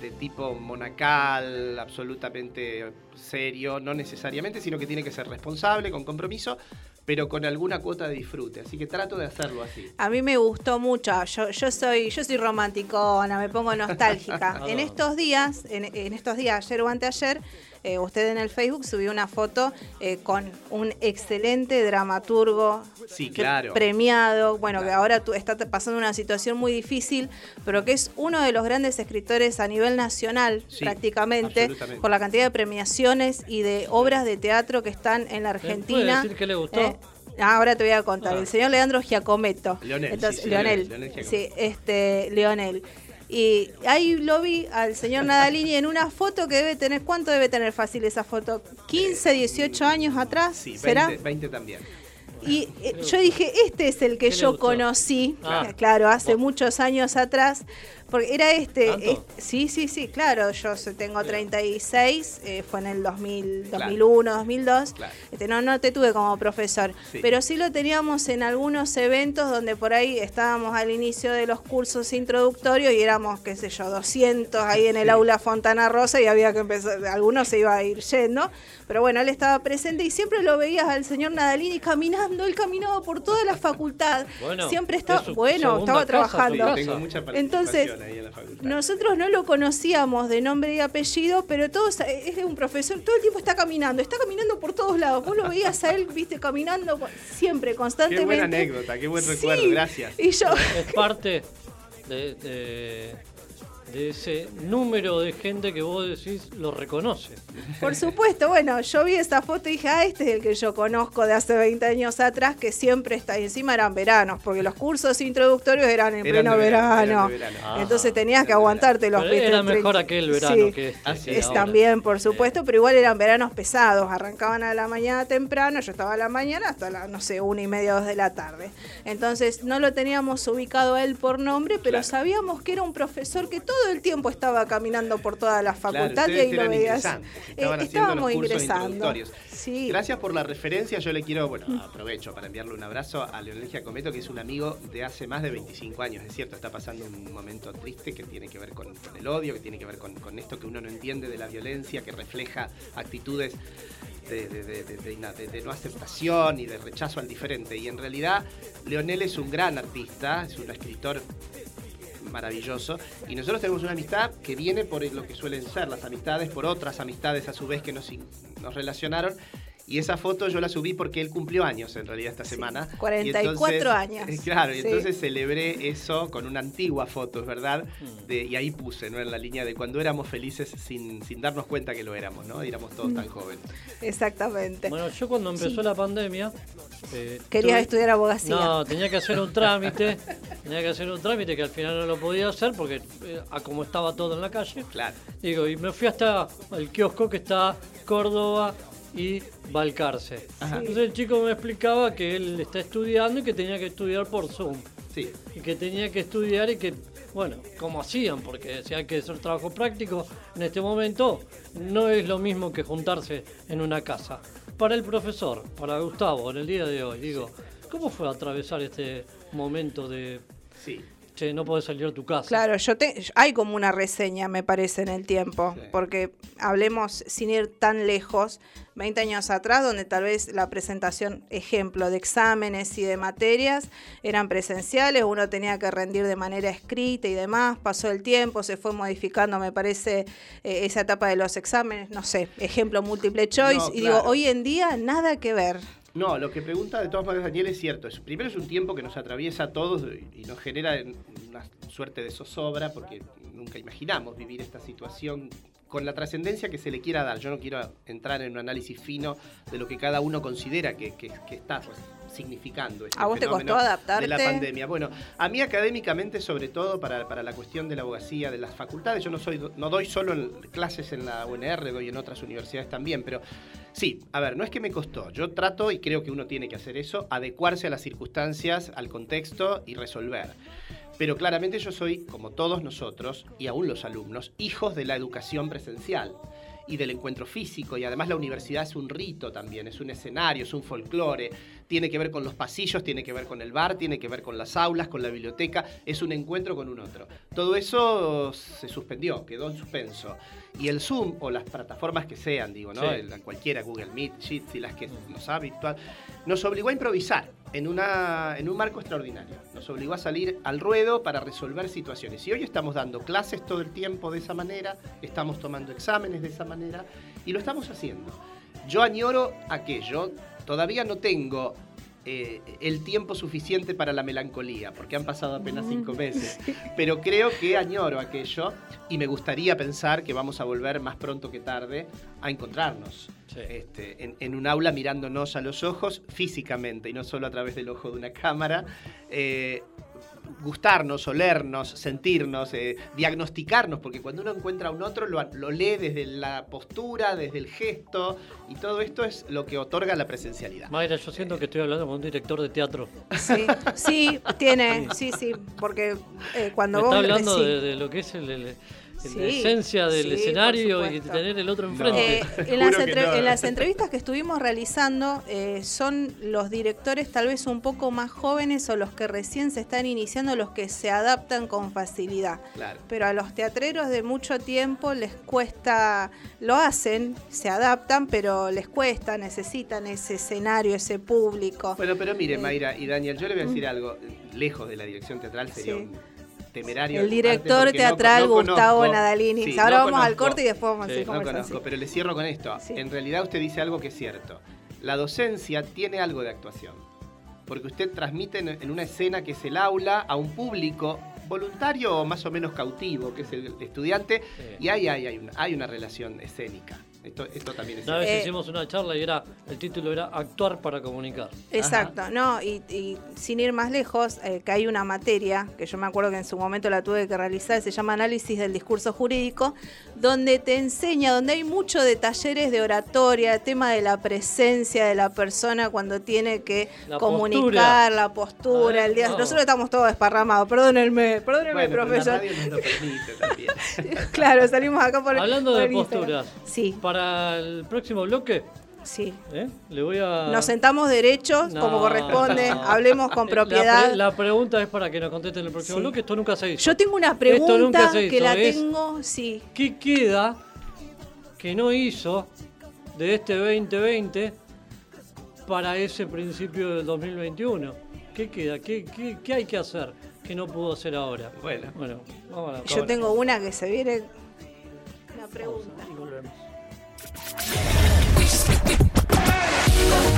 de tipo monacal, absolutamente serio, no necesariamente, sino que tiene que ser responsable, con compromiso, pero con alguna cuota de disfrute. Así que trato de hacerlo así. A mí me gustó mucho. Yo, yo soy, yo soy romanticona, me pongo nostálgica. en Ah. estos días, en, en estos días, ayer o anteayer, eh, usted en el Facebook subió una foto eh, con un excelente dramaturgo Sí, que- claro. premiado, bueno, que ahora tú, está pasando una situación muy difícil, pero que es uno de los grandes escritores a nivel nacional, Sí, prácticamente, por la cantidad de premiaciones y de obras de teatro que están en la ¿Me puede Argentina. decir qué le gustó? Eh, Ahora te voy a contar. Ah. El señor Leandro Giacometto. Leonel, Entonces, sí, sí, Leonel. Leonel, Leonel sí, este, Leonel. Y ahí lo vi al señor Nadalini en una foto que debe tener, ¿cuánto debe tener fácil esa foto? ¿15, 18 años atrás? Sí, 20, ¿Será? 20 también. Y eh, yo dije, este es el que ¿Qué le yo conocí, Ah. claro, hace Vos. muchos años atrás, porque era este, este- sí, sí, sí, claro, yo tengo 36, eh, fue en el 2000, Claro. 2001, 2002, Claro. este, no, no te tuve como profesor, Sí. pero sí lo teníamos en algunos eventos donde por ahí estábamos al inicio de los cursos introductorios y éramos, qué sé yo, 200 ahí en el Sí. aula Fontana Rosa y había que empezar, algunos se iba a ir yendo, pero bueno, él estaba presente y siempre lo veías al señor Nadalini caminando, él caminaba por toda la facultad, Bueno, siempre estaba, bueno, estaba trabajando. Tengo mucha participación Ahí en la facultad. Nosotros no lo conocíamos de nombre y apellido, pero todos es de un profesor, todo el tiempo está caminando, está caminando por todos lados. Vos lo veías a él, viste, caminando siempre, Qué constantemente. buena anécdota, qué buen Sí. recuerdo, gracias. Y yo, Es parte de, de- de ese número de gente que vos decís lo reconoce. por supuesto, bueno, yo vi esa foto y dije, ah, este es el que yo conozco de hace 20 años atrás, que siempre está, y encima eran veranos, porque los cursos introductorios eran en Eran pleno de verano, verano. eran de verano. Ah. Entonces tenías que aguantarte los Pero 20, era 30. mejor aquel verano Sí. que este. Así que Es ahora. también, por supuesto, pero igual eran veranos pesados. Arrancaban a la mañana temprano, yo estaba a la mañana hasta la, no sé, una y media, dos de la tarde. Entonces no lo teníamos ubicado a él por nombre, pero Claro. sabíamos que era un profesor que todo el tiempo estaba caminando por toda la Claro, facultad y ustedes ahí lo veías. Eh, estábamos ingresando. Sí. Gracias por la referencia. Yo le quiero, bueno, aprovecho para enviarle un abrazo a Leonel Giacometto, que es un amigo de hace más de 25 años. Es cierto, está pasando un momento triste que tiene que ver con, con el odio, que tiene que ver con, con esto que uno no entiende de la violencia, que refleja actitudes de- de no aceptación y de rechazo al diferente. Y en realidad, Leonel es un gran artista, es un escritor maravilloso. Y nosotros tenemos una amistad que viene por lo que suelen ser las amistades, por otras amistades a su vez que nos, nos relacionaron. Y esa foto yo la subí porque él cumplió años en realidad esta semana. Y 44 años. eh, Claro, y entonces celebré eso con una antigua foto, es verdad. Mm. De- y ahí puse, ¿no? En la línea de cuando éramos felices sin, sin darnos cuenta que lo éramos, ¿no? Y éramos todos Mm. tan jóvenes. Exactamente. Bueno, yo cuando empezó Sí. la pandemia. eh, Querías tuve- estudiar abogacía. No, tenía que hacer un trámite. tenía que hacer un trámite que al final no lo podía hacer porque, eh, a como estaba todo en la calle. Claro. Digo, y me fui hasta el kiosco que está Córdoba y Balcarce. Ajá. Entonces el chico me explicaba que él está estudiando y que tenía que estudiar por Zoom. Sí. Y que tenía que estudiar y que bueno, cómo hacían, porque si hay que hacer trabajo práctico, en este momento no es lo mismo que juntarse en una casa. Para el profesor, para Gustavo, en el día de hoy, digo, ¿cómo fue atravesar este momento de, Sí. Che, no podés salir de tu casa? Claro, yo te, hay como una reseña, me parece, en el tiempo, Sí. porque hablemos sin ir tan lejos, 20 años atrás, donde tal vez la presentación, ejemplo, de exámenes y de materias eran presenciales, uno tenía que rendir de manera escrita y demás, pasó el tiempo, se fue modificando, me parece, eh, esa etapa de los exámenes, no sé, ejemplo, múltiple choice, No, y digo, hoy en día nada que ver. No, lo que pregunta de todas maneras Daniel es cierto. Primero es un tiempo que nos atraviesa a todos y nos genera una suerte de zozobra porque nunca imaginamos vivir esta situación con la trascendencia que se le quiera dar. Yo no quiero entrar en un análisis fino de lo que cada uno considera que está pues, significando. Este ¿A vos te costó adaptarte? De la pandemia. Bueno, a mí académicamente, sobre todo para, para la cuestión de la abogacía, de las facultades, yo no soy no doy solo en- clases en la UNR, doy en otras universidades también, pero sí, a ver, no es que me costó. Yo trato, y creo que uno tiene que hacer eso, adecuarse a las circunstancias, al contexto y resolver. Pero claramente yo soy, como todos nosotros, y aún los alumnos, hijos de la educación presencial y del encuentro físico. Y además la universidad es un rito también, es un escenario, es un folclore. Tiene que ver con los pasillos, tiene que ver con el bar, tiene que ver con las aulas, con la biblioteca. Es un encuentro con un otro. Todo eso se suspendió, quedó en suspenso. Y el Zoom, o las plataformas que sean, digo, ¿no? Sí. El- cualquiera, Google Meet, y las que nos ha virtual, nos obligó a improvisar en, una, en un marco extraordinario. Nos obligó a salir al ruedo para resolver situaciones. Y hoy estamos dando clases todo el tiempo de esa manera, estamos tomando exámenes de esa manera y lo estamos haciendo. Yo añoro aquello, todavía no tengo eh, el tiempo suficiente para la melancolía, porque han pasado apenas cinco meses, pero creo que añoro aquello y me gustaría pensar que vamos a volver más pronto que tarde a encontrarnos. Sí. Este, en, en un aula mirándonos a los ojos físicamente y no solo a través del ojo de una cámara, eh, gustarnos, olernos, sentirnos, eh, diagnosticarnos, porque cuando uno encuentra a un otro lo, lo lee desde la postura, desde el gesto, y todo esto es lo que otorga la presencialidad. Mayra, yo siento que estoy hablando con un director de teatro. Sí, sí, tiene, sí, sí, porque eh, cuando Me vos... está hablando sí. de, de lo que es el- el- la Sí, esencia del sí, escenario y tener el otro enfrente. Eh, en, las no. en las entrevistas que estuvimos realizando, eh, son los directores tal vez un poco más jóvenes o los que recién se están iniciando los que se adaptan con facilidad. Claro. Pero a los teatreros de mucho tiempo les cuesta, lo hacen, se adaptan, pero les cuesta, necesitan ese escenario, ese público. Bueno, pero mire, Eh, Mayra y Daniel, yo le voy a decir algo, lejos de la dirección teatral sería Sí. un temerario. El director no- teatral no Gustavo conozco- Nadalini. Sí, Ahora no vamos al corte y después vamos a No conozco, pero le cierro con esto. Sí. En realidad usted dice algo que es cierto. La docencia tiene algo de actuación. Porque usted transmite en, una escena que es el aula a un público voluntario o más o menos cautivo, que es el estudiante, Sí. y ahí hay, hay una, hay una relación escénica. Esto, esto también es Una vez Eh, hicimos una charla y era el título era Actuar para comunicar. Exacto, no, y, y sin ir más lejos, eh, que hay una materia, que yo me acuerdo que en su momento la tuve que realizar, se llama Análisis del Discurso Jurídico, donde te enseña, donde hay mucho de talleres de oratoria, tema de la presencia de la persona cuando tiene que La comunicar, la postura, el día. vamos. Nosotros estamos todos desparramados, perdónenme, perdónenme, Bueno, profesor. claro, salimos acá por Hablando por de posturas, Sí, para el próximo bloque, sí. ¿eh? le voy a... Nos sentamos derechos, No, como corresponde, no. hablemos con La propiedad. pre- La, pregunta es para que nos contesten en el próximo Sí. bloque, esto nunca se hizo. Yo tengo una Esto pregunta nunca se que la es- tengo, sí. ¿Qué queda que no hizo de este 2020 para ese principio del 2021? ¿Qué queda? ¿Qué, qué, qué hay que hacer que no pudo hacer ahora? Bueno. Bueno, vamos a la Yo tengo una que se viene. Una pregunta. Y volvemos.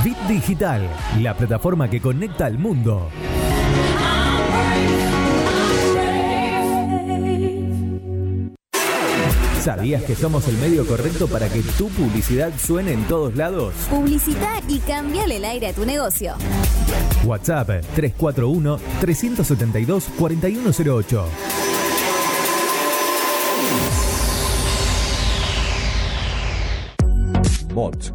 Bit Digital, la plataforma que conecta al mundo. ¿Sabías que somos el medio correcto para que tu publicidad suene en todos lados? Publicita y cambiale el aire a tu negocio. WhatsApp 341-372-4108. Bots,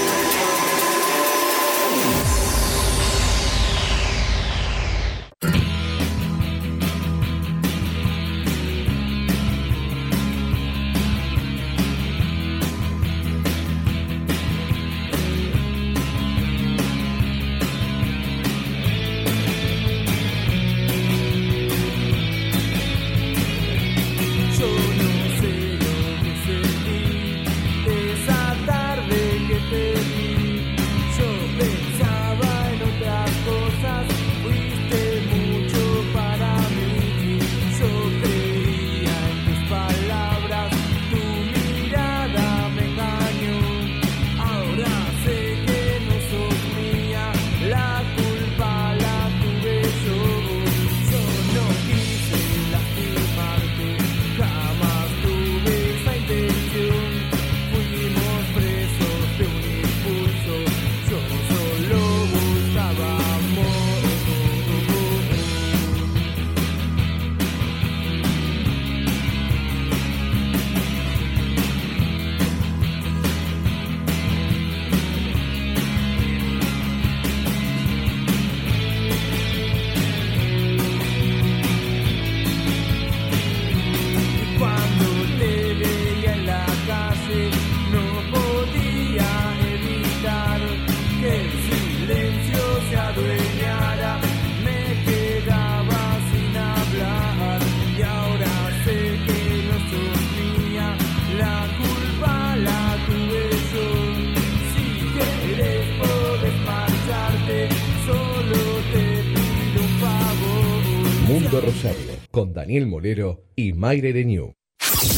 Daniel Molero y Mayre Renew.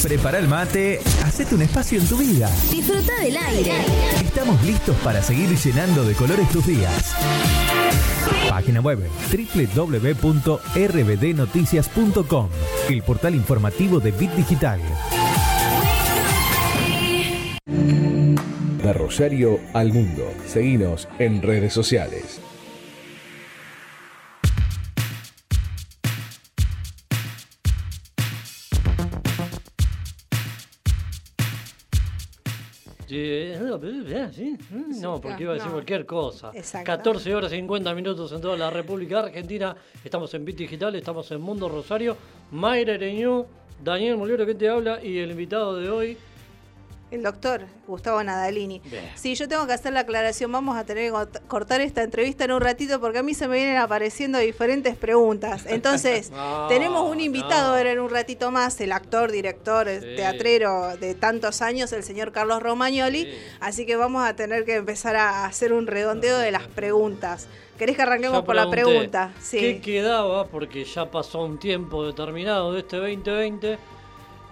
Prepara el mate, hacete un espacio en tu vida. Disfruta del aire. Estamos listos para seguir llenando de colores tus días. Página web www.rbdnoticias.com, el portal informativo de Bit Digital. De Rosario al mundo. Seguinos en redes sociales. ¿Sí? No, porque iba a decir No. cualquier cosa. Exacto. 14 horas y 50 minutos en toda la República Argentina. Estamos en Bit Digital, estamos en Mundo Rosario. Mayra Ereñú, Daniel Molero que te habla y el invitado de hoy. El doctor Gustavo Nadalini. Bien. Sí, yo tengo que hacer la aclaración. Vamos a tener que cort- cortar esta entrevista en un ratito porque a mí se me vienen apareciendo diferentes preguntas. Entonces, No, tenemos un invitado no. ahora en un ratito más, el actor, director, Sí. teatrero de tantos años, el señor Carlos Romagnoli. Sí. Así que vamos a tener que empezar a hacer un redondeo de las preguntas. ¿Querés que arranquemos por la pregunta? Sí. ¿Qué quedaba? Porque ya pasó un tiempo determinado de este 2020.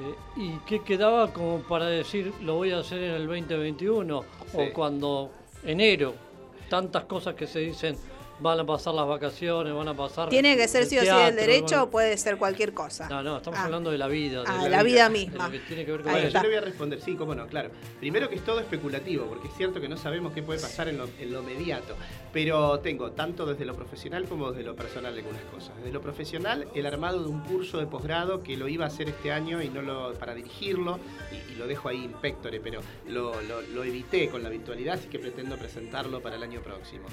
Eh, ¿Y qué quedaba como para decir lo voy a hacer en el 2021? Sí. O cuando enero, tantas cosas que se dicen van a pasar las vacaciones, van a pasar. ¿Tiene que ser el sí o sí del teatro, derecho van- o puede ser cualquier cosa? No, no, estamos Ah. hablando de la vida. Ah, la vida misma. De lo que tiene que ver con Ahí está. yo le voy a responder, sí, cómo no, claro. Primero que es todo especulativo, porque es cierto que no sabemos qué puede pasar en lo, en lo inmediato. Pero tengo tanto desde lo profesional como desde lo personal algunas cosas. Desde lo profesional, el armado de un curso de posgrado que lo iba a hacer este año y no lo para dirigirlo, y, y lo dejo ahí impectore, pero lo, lo- lo evité con la virtualidad, así que pretendo presentarlo para el año próximo.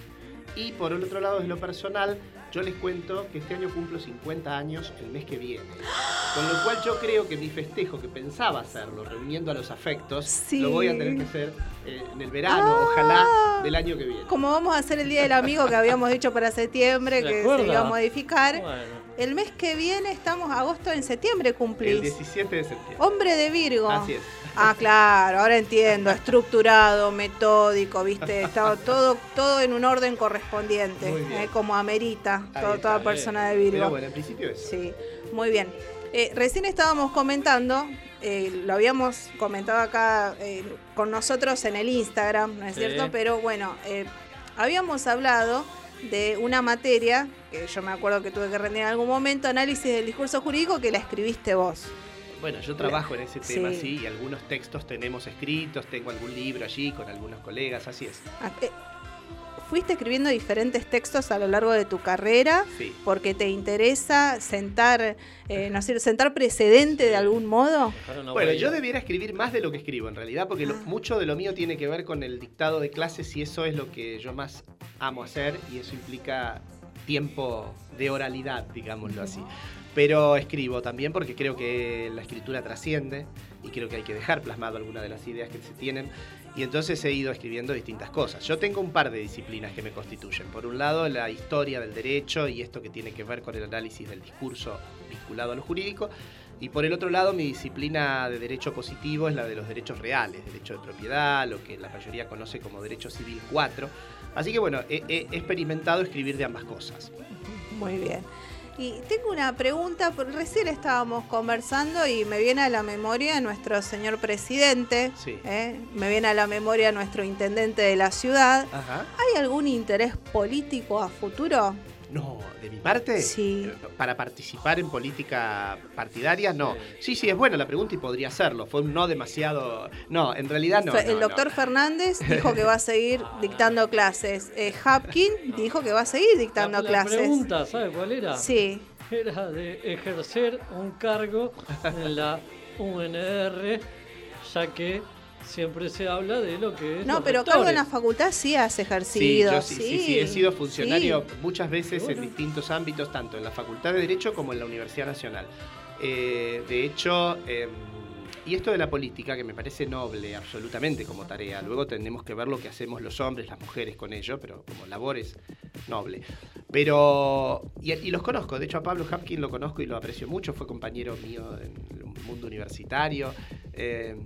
Y por el otro lado, desde lo personal, yo les cuento que este año cumplo 50 años el mes que viene. Con lo cual yo creo que mi festejo, que pensaba hacerlo, reuniendo a los afectos, Sí. lo voy a tener que hacer eh, en el verano, Ah. ojalá, del año que viene. Como vamos a hacer el Día del Amigo que habíamos dicho para septiembre, ¿Se que se iba a modificar. Bueno, El mes que viene estamos agosto, en septiembre El cumplís. 17 de septiembre. Hombre de Virgo. Así es. Ah, claro, ahora entiendo, estructurado, metódico, viste, está todo, todo en un orden correspondiente, eh, como amerita todo- está, toda persona de Virgo. Pero bueno, en principio eso. Sí, muy bien. Eh, recién estábamos comentando, eh, lo habíamos comentado acá eh, con nosotros en el Instagram, ¿no es Sí. cierto? Pero bueno, eh, habíamos hablado de una materia que yo me acuerdo que tuve que rendir en algún momento, análisis del discurso jurídico, que la escribiste vos. Bueno, yo trabajo en ese tema, Sí. sí, y algunos textos tenemos escritos, tengo algún libro allí con algunos colegas, así es. Ah, eh, Fuiste escribiendo diferentes textos a lo largo de tu carrera Sí. porque te interesa sentar, eh, no sé, sentar precedente de algún modo. Bueno, yo debiera escribir más de lo que escribo en realidad, porque lo- Ah. mucho de lo mío tiene que ver con el dictado de clases y eso es lo que yo más amo hacer y eso implica tiempo de oralidad, digámoslo así. Pero escribo también porque creo que la escritura trasciende y creo que hay que dejar plasmado algunas de las ideas que se tienen y entonces he ido escribiendo distintas cosas. Yo tengo un par de disciplinas que me constituyen. Por un lado, la historia del derecho y esto que tiene que ver con el análisis del discurso vinculado a lo jurídico. Y por el otro lado, mi disciplina de derecho positivo es la de los derechos reales, derecho de propiedad, lo que la mayoría conoce como derecho civil 4. Así que bueno, he, he experimentado escribir de ambas cosas. Muy bien. Y tengo una pregunta, recién estábamos conversando y me viene a la memoria nuestro señor presidente, Sí. ¿eh? me viene a la memoria nuestro intendente de la ciudad. Ajá. ¿Hay algún interés político a futuro? No, de mi parte, Sí. eh, para participar en política partidaria, no. Sí, sí, es buena la pregunta y podría serlo. Fue un no demasiado... No, en realidad no. El doctor no. Fernández dijo que va a seguir dictando clases. Eh, Hapkin dijo que va a seguir dictando la, la clases. pregunta, ¿sabe cuál era? Sí. Era de ejercer un cargo en la UNR, ya que siempre se habla de lo que es. No, los pero cargo en la rectores. facultad sí has Sí, ejercido. yo sí, sí, sí, he sido funcionario sí. muchas veces Bueno. en distintos ámbitos, tanto en la Facultad de Derecho como en la Universidad Nacional. Eh, de hecho, eh, y esto de la política, que me parece noble absolutamente como tarea, luego tenemos que ver lo que hacemos los hombres, las mujeres con ello, pero como labor es noble. Pero, y, los conozco, de hecho a Pablo Hapkin lo conozco y lo aprecio mucho, fue compañero mío en el mundo universitario, eh,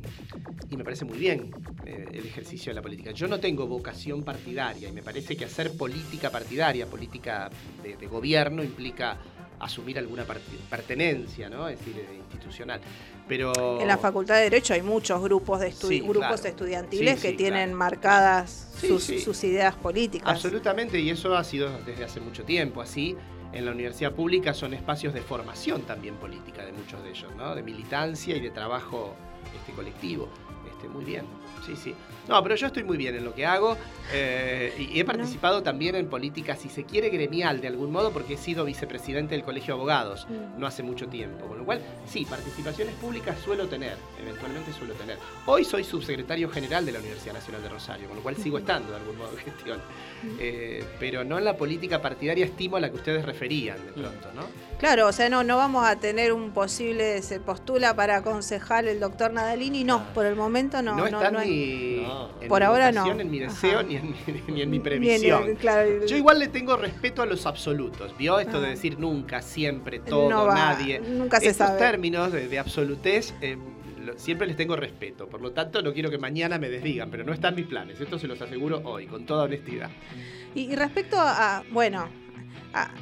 y me parece muy bien eh, el ejercicio de la política. Yo no tengo vocación partidaria y me parece que hacer política partidaria, política de gobierno, implica asumir alguna pertenencia, ¿no? Es decir, eh, institucional. Pero En la Facultad de Derecho hay muchos grupos de estu- Sí, grupos claro. estudiantiles Sí, que sí, tienen claro. marcadas sus ideas políticas. Absolutamente, y eso ha sido desde hace mucho tiempo así. En la universidad pública son espacios de formación también política de muchos de ellos, ¿no? De militancia y de trabajo este, colectivo. Este, muy bien, sí, sí. No, pero yo estoy muy bien en lo que hago eh, y he participado también en política, si se quiere, gremial de algún modo, porque he sido vicepresidente del Colegio de Abogados Mm. no hace mucho tiempo. Con lo cual, sí, participaciones públicas suelo tener, eventualmente suelo tener. Hoy soy subsecretario general de la Universidad Nacional de Rosario, con lo cual sigo estando de algún modo en gestión. Eh, pero no en la política partidaria estimo a la que ustedes referían de pronto, ¿no? Claro, o sea, no, no vamos a tener un posible, se postula para aconsejar el doctor Nadalini, no, por el momento no. No, está en hay- mi, No. en Por mi ahora vocación, no. en mi deseo, ni en, mi- ni en mi Ni en- previsión. claro, Yo igual le tengo respeto a los absolutos. ¿Vio esto de Ah. decir nunca, siempre, todo, No va, nadie? nunca se Estos sabe. términos de, de absolutez eh, siempre les tengo respeto. Por lo tanto, no quiero que mañana me desdigan, pero no están mis planes. Esto se los aseguro hoy, con toda honestidad. Y, y respecto a, bueno,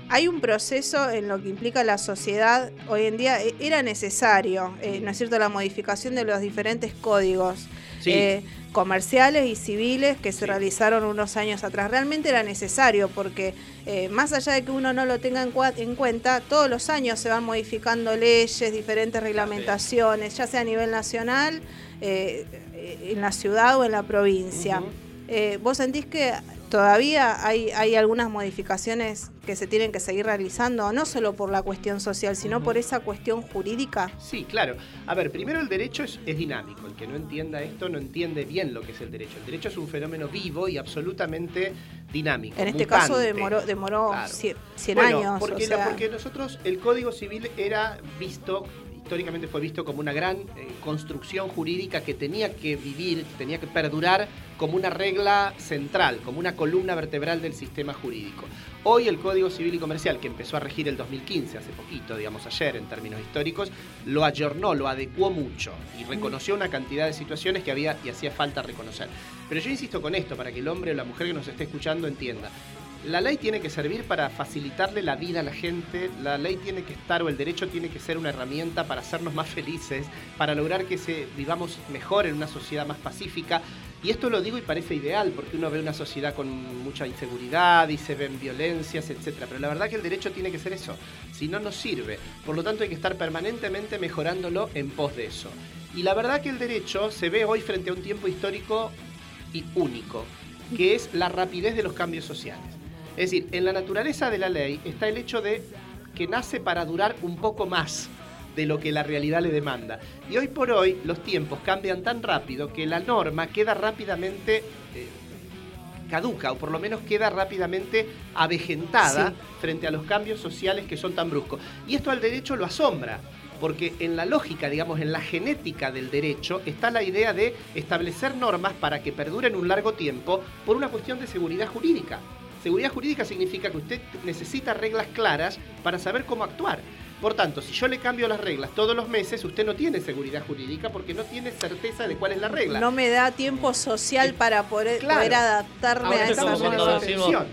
hay un proceso en lo que implica la sociedad hoy en día, e- era necesario, eh, ¿no es cierto?, la modificación de los diferentes códigos. Sí. eh, comerciales y civiles que se realizaron unos años atrás. Realmente era necesario porque eh, más allá de que uno no lo tenga en, cua- en cuenta, todos los años se van modificando leyes, diferentes reglamentaciones, ya sea a nivel nacional, en la ciudad o en la provincia. Eh, ¿Vos sentís que todavía hay, hay algunas modificaciones que se tienen que seguir realizando, no solo por la cuestión social, sino por esa cuestión jurídica? Sí, claro. A ver, primero el derecho es, es dinámico. El que no entienda esto no entiende bien lo que es el derecho. El derecho es un fenómeno vivo y absolutamente dinámico. En este caso demoró, demoró Claro. cien, cien Bueno, años. o la- porque nosotros, el Código Civil era visto, históricamente fue visto como una gran eh, construcción jurídica que tenía que vivir, tenía que perdurar como una regla central, como una columna vertebral del sistema jurídico. Hoy el Código Civil y Comercial, que empezó a regir el 2015, hace poquito, digamos ayer en términos históricos, lo ayornó, lo adecuó mucho y reconoció una cantidad de situaciones que había y hacía falta reconocer. Pero yo insisto con esto, para que el hombre o la mujer que nos esté escuchando entienda. La ley tiene que servir para facilitarle la vida a la gente, la ley tiene que estar o el derecho tiene que ser una herramienta para hacernos más felices, para lograr que se, vivamos mejor en una sociedad más pacífica. Y esto lo digo y parece ideal, porque uno ve una sociedad con mucha inseguridad y se ven violencias, etc. Pero la verdad que el derecho tiene que ser eso, si no nos sirve. Por lo tanto hay que estar permanentemente mejorándolo en pos de eso. Y la verdad que el derecho se ve hoy frente a un tiempo histórico y único, que es la rapidez de los cambios sociales. Es decir, en la naturaleza de la ley está el hecho de que nace para durar un poco más de lo que la realidad le demanda. Y hoy por hoy los tiempos cambian tan rápido que la norma queda rápidamente eh, caduca o por lo menos queda rápidamente avejentada Sí. frente a los cambios sociales que son tan bruscos. Y esto al derecho lo asombra, porque en la lógica, digamos, en la genética del derecho está la idea de establecer normas para que perduren un largo tiempo por una cuestión de seguridad jurídica. Seguridad jurídica significa que usted necesita reglas claras para saber cómo actuar. Por tanto, si yo le cambio las reglas todos los meses, usted no tiene seguridad jurídica porque no tiene certeza de cuál es la regla. no me da tiempo social para poder, Claro. poder adaptarme Ahora a esa nueva.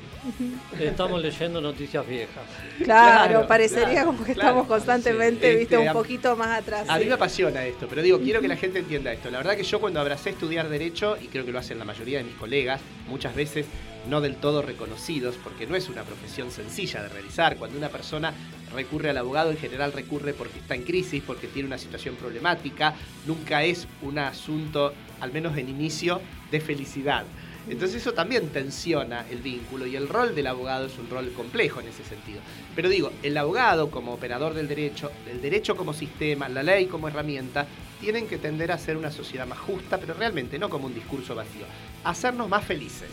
Estamos leyendo noticias viejas. Claro, Claro, parecería claro, como que claro. estamos constantemente, Sí. viste, Este, un a- poquito más atrás. A mí me apasiona esto, pero digo, quiero que la gente entienda esto. La verdad que yo cuando abracé estudiar Derecho, y creo que lo hacen la mayoría de mis colegas, muchas veces no del todo reconocidos, porque no es una profesión sencilla de realizar. Cuando una persona recurre al abogado, en general recurre porque está en crisis, porque tiene una situación problemática, nunca es un asunto, al menos en inicio, de felicidad. Entonces eso también tensiona el vínculo y el rol del abogado es un rol complejo en ese sentido. Pero digo, el abogado como operador del derecho, el derecho como sistema, la ley como herramienta, tienen que tender a ser una sociedad más justa, pero realmente no como un discurso vacío. Hacernos más felices.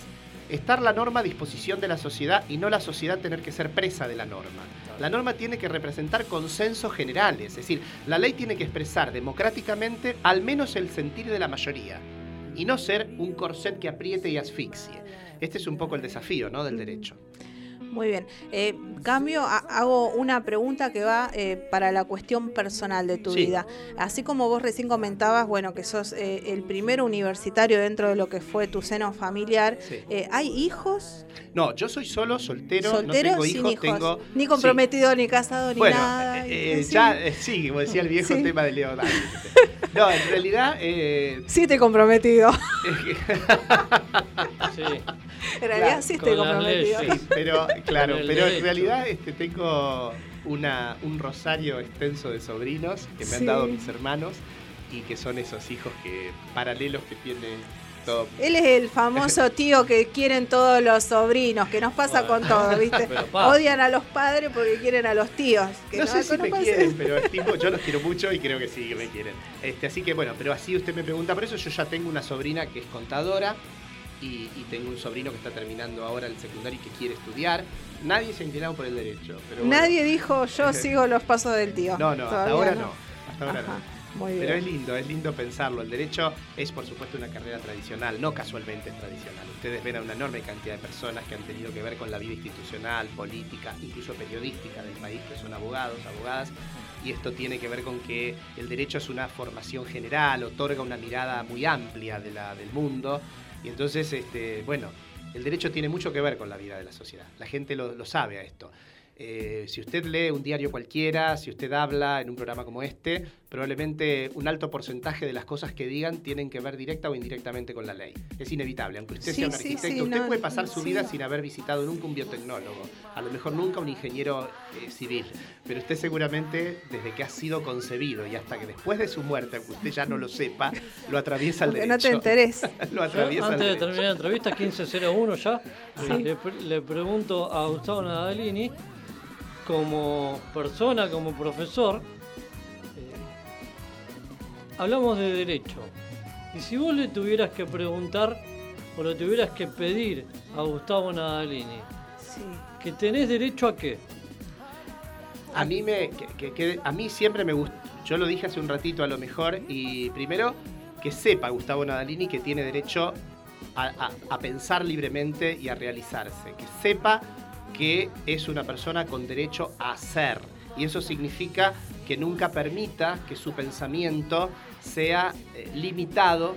Estar la norma a disposición de la sociedad y no la sociedad tener que ser presa de la norma. La norma tiene que representar consensos generales, es decir, la ley tiene que expresar democráticamente al menos el sentir de la mayoría y no ser un corset que apriete y asfixie. Este es un poco el desafío ¿no? del derecho. Muy bien. Eh, cambio, a- hago una pregunta que va eh, para la cuestión personal de tu Sí. vida. Así como vos recién comentabas, bueno, que sos eh, el primer universitario dentro de lo que fue tu seno familiar, Sí. eh, ¿hay hijos? No, yo soy solo, soltero, ¿Soltero? no tengo sin hijos, hijos. tengo... Ni sí. comprometido, ni casado, ni Bueno, nada. eh, Sí. ya, eh, sí, como decía el viejo Sí. tema de Leonardo. No, en realidad... eh, Sí, te comprometido. Sí. En realidad sí estoy comprometido. Sí, pero claro, pero en realidad este, tengo una, un rosario extenso de sobrinos que me Sí. han dado mis hermanos y que son esos hijos que paralelos que tiene todo. Él es el famoso tío que quieren todos los sobrinos, que nos pasa con todo, ¿viste? Odian a los padres porque quieren a los tíos. Que No sé si me quieren, pero estimo, yo los quiero mucho y creo que sí que me quieren. Este, así que bueno, pero así usted me pregunta, por eso yo ya tengo una sobrina que es contadora y, y tengo un sobrino que está terminando ahora el secundario y que quiere estudiar. Nadie se ha inclinado por el derecho. Pero bueno. Nadie dijo yo sigo los pasos del tío. No, no, hasta ahora no. Hasta ahora Ajá, no. Muy bien. Pero es lindo, es lindo pensarlo. El derecho es, por supuesto, una carrera tradicional, no casualmente es tradicional. Ustedes ven a una enorme cantidad de personas que han tenido que ver con la vida institucional, política, incluso periodística del país, que son abogados, abogadas, y esto tiene que ver con que el derecho es una formación general, otorga una mirada muy amplia de la, del mundo, y entonces, este, bueno, el derecho tiene mucho que ver con la vida de la sociedad. La gente lo, sabe a esto. Eh, si usted lee un diario cualquiera, si usted habla en un programa como este, probablemente un alto porcentaje de las cosas que digan tienen que ver directa o indirectamente con la ley. Es inevitable, aunque usted Sí, sea un sí, arquitecto, sí, usted no, puede pasar su sí. vida sin haber visitado nunca un biotecnólogo, a lo mejor nunca un ingeniero eh, civil, pero usted seguramente desde que ha sido concebido y hasta que después de su muerte, aunque usted ya no lo sepa, lo atraviesa el derecho. no te enteres. lo atraviesa el antes de terminar la entrevista, 1501 ya, Sí. le, pre- le pregunto a Gustavo Nadalini, como persona, como profesor, hablamos de derecho. Y si vos le tuvieras que preguntar o le tuvieras que pedir a Gustavo Nadalini, Sí. que tenés derecho a qué? A mí, me, que- que- que- a mí siempre me gusta, yo lo dije hace un ratito a lo mejor, y primero que sepa Gustavo Nadalini que tiene derecho a, a- a pensar libremente y a realizarse, que sepa que es una persona con derecho a hacer. Y eso significa que nunca permita que su pensamiento sea eh, limitado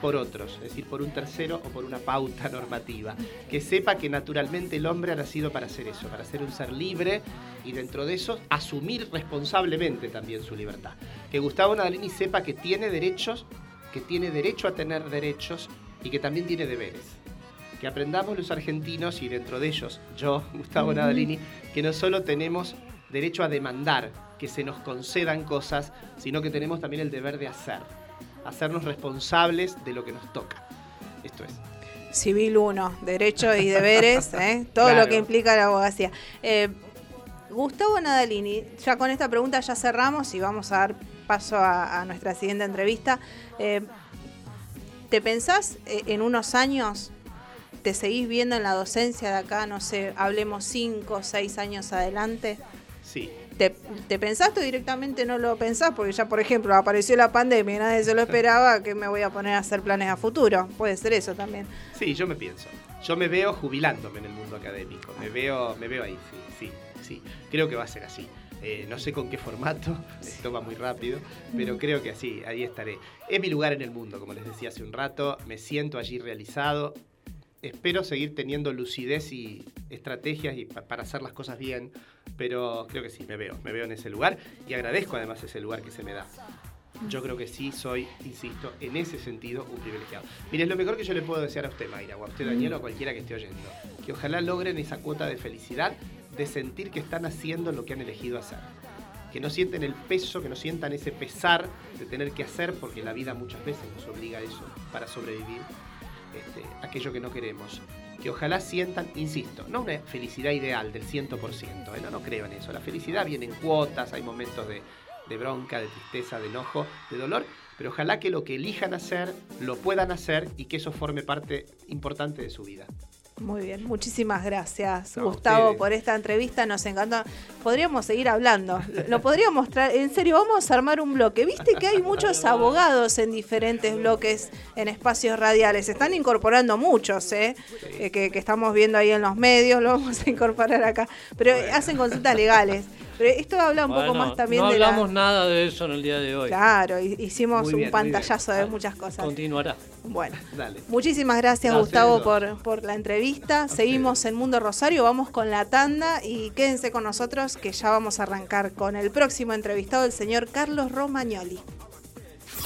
por otros, es decir, por un tercero o por una pauta normativa. Que sepa que naturalmente el hombre ha nacido para hacer eso, para ser un ser libre y dentro de eso asumir responsablemente también su libertad. Que Gustavo Nadalini sepa que tiene derechos, que tiene derecho a tener derechos y que también tiene deberes. Que aprendamos los argentinos y dentro de ellos, yo, Gustavo Nadalini, que no solo tenemos derecho a demandar que se nos concedan cosas, sino que tenemos también el deber de hacer, hacernos responsables de lo que nos toca. Esto es. Civil 1, derechos y deberes, ¿eh? todo Claro. lo que implica la abogacía. Eh, Gustavo Nadalini, ya con esta pregunta ya cerramos y vamos a dar paso a, a nuestra siguiente entrevista. Eh, ¿Te pensás en unos años, te seguís viendo en la docencia de acá, no sé, hablemos 5 o 6 años adelante? Sí, ¿Te, ¿Te pensaste o directamente no lo pensás? Porque ya, por ejemplo, apareció la pandemia y nadie se lo esperaba, que me voy a poner a hacer planes a futuro. Puede ser eso también. Sí, yo me pienso. Yo me veo jubilándome en el mundo académico. Me veo, me veo ahí, sí, sí, sí. Creo que va a ser así. Eh, no sé con qué formato, esto va muy rápido, pero creo que así, ahí estaré. Es mi lugar en el mundo, como les decía hace un rato. Me siento allí realizado. Espero seguir teniendo lucidez y estrategias y pa- para hacer las cosas bien, pero creo que sí, me veo, me veo en ese lugar y agradezco además ese lugar que se me da. Yo creo que sí soy, insisto, en ese sentido un privilegiado. Mire, es lo mejor que yo le puedo desear a usted, Mayra, o a usted, Daniel, o a cualquiera que esté oyendo. Que ojalá logren esa cuota de felicidad de sentir que están haciendo lo que han elegido hacer. Que no sienten el peso, que no sientan ese pesar de tener que hacer, porque la vida muchas veces nos obliga a eso para sobrevivir, este, aquello que no queremos. Que ojalá sientan, insisto, no una felicidad ideal del 100%, ¿eh? no, no creo en eso. La felicidad viene en cuotas, hay momentos de, de bronca, de tristeza, de enojo, de dolor, pero ojalá que lo que elijan hacer lo puedan hacer y que eso forme parte importante de su vida. Muy bien, muchísimas gracias, No, Gustavo, ustedes. por esta entrevista. Nos encantó. Podríamos seguir hablando. Lo podríamos traer. En serio, vamos a armar un bloque. Viste que hay muchos abogados en diferentes bloques en espacios radiales. Se están incorporando muchos, ¿eh? Eh, que, que estamos viendo ahí en los medios. Lo vamos a incorporar acá. Pero hacen consultas legales. Pero esto habla un poco más también no de la. hablamos nada de eso en el día de hoy. Claro, hi- hicimos un pantallazo de muchas cosas. Continuará. Bueno. Dale. Muchísimas gracias, Gracias. Gustavo, por, por la entrevista. Seguimos en Mundo Rosario, vamos con la tanda y quédense con nosotros que ya vamos a arrancar con el próximo entrevistado, el señor Carlos Romagnoli.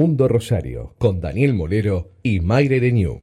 Mundo Rosario, con Daniel Molero y Mayre Renew.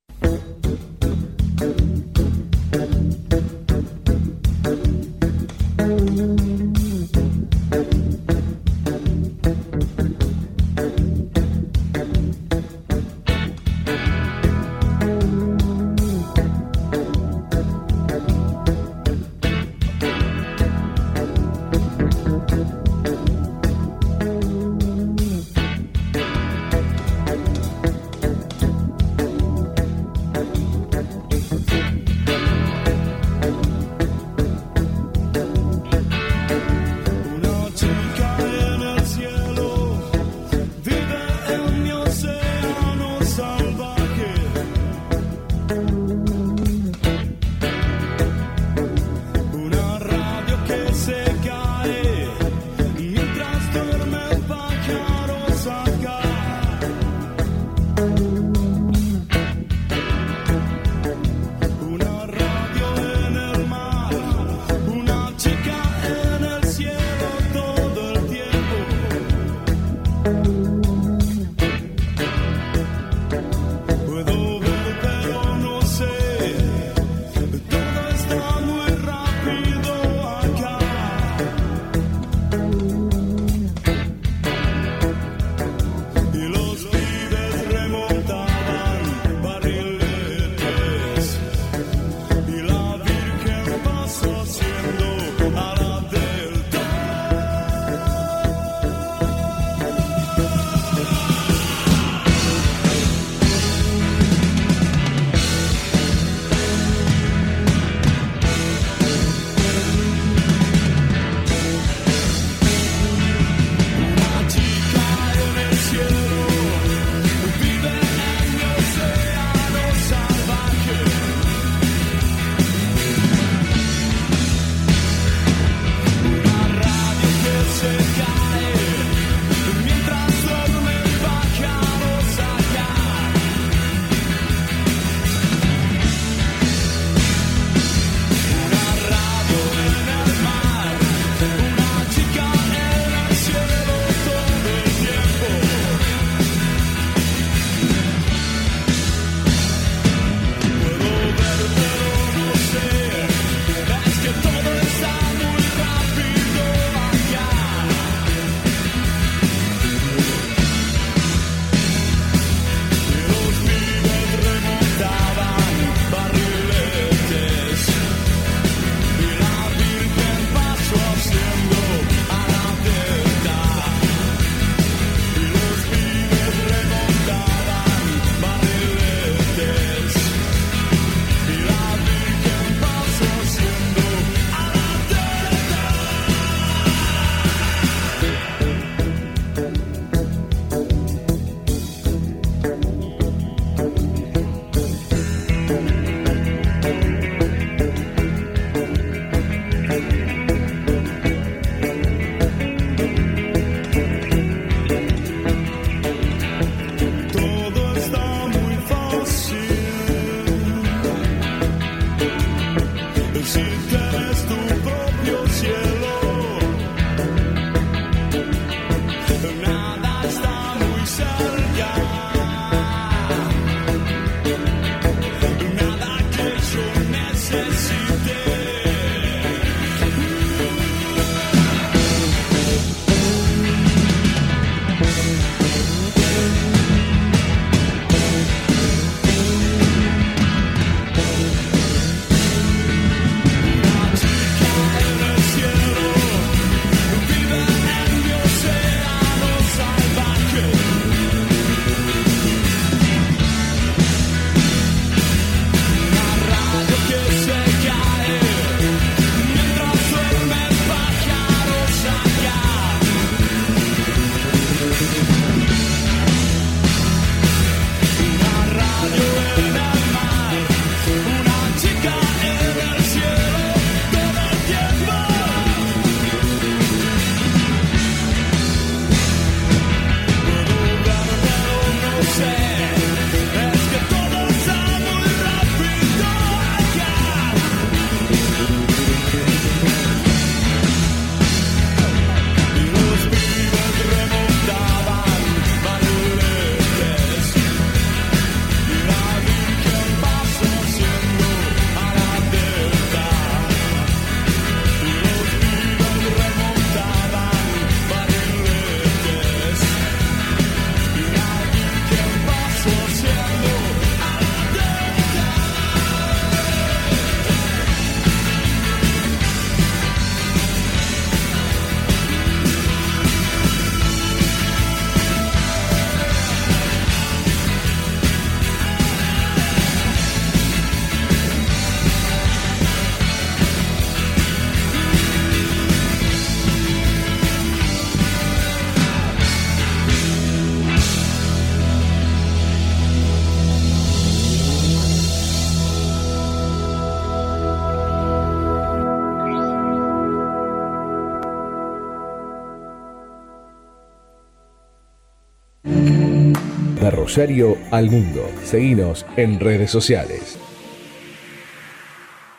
Al mundo. Seguinos en redes sociales.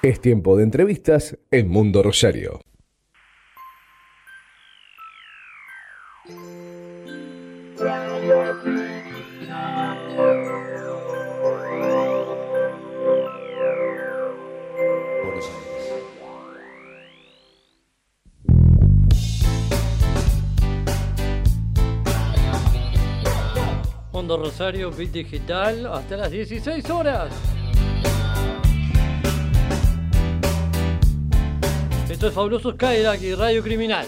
Es tiempo de entrevistas en Mundo Rosario. Rosario, Bit Digital, hasta las 16 horas. Esto es Fabuloso Skyrock y Radio Criminal.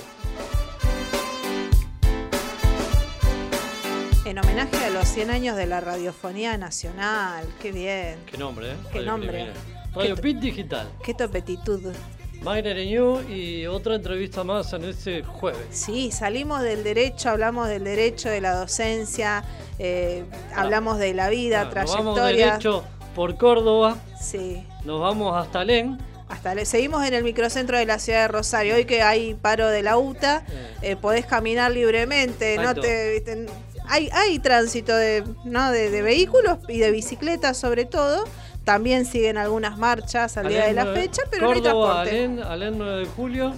En homenaje a los 100 años de la radiofonía nacional. Qué bien. Qué nombre, ¿eh? Qué Radio nombre. Criminal. Radio Bit Digital. Qué topetitud. Magna Renew y otra entrevista más en este jueves. Sí, salimos del derecho, hablamos del derecho de la docencia, eh, hablamos de la vida, Nos vamos trayectoria. derecho por Córdoba, Sí. nos vamos hasta Len. Hasta le seguimos en el microcentro de la ciudad de Rosario. Hoy que hay paro de la UTA, eh, podés caminar libremente, no te, viste, hay, hay tránsito de, ¿no? de, de vehículos y de bicicletas sobre todo. También siguen algunas marchas al día de la fecha, pero no hay Córdoba, transporte. Alén, Alén 9 de julio.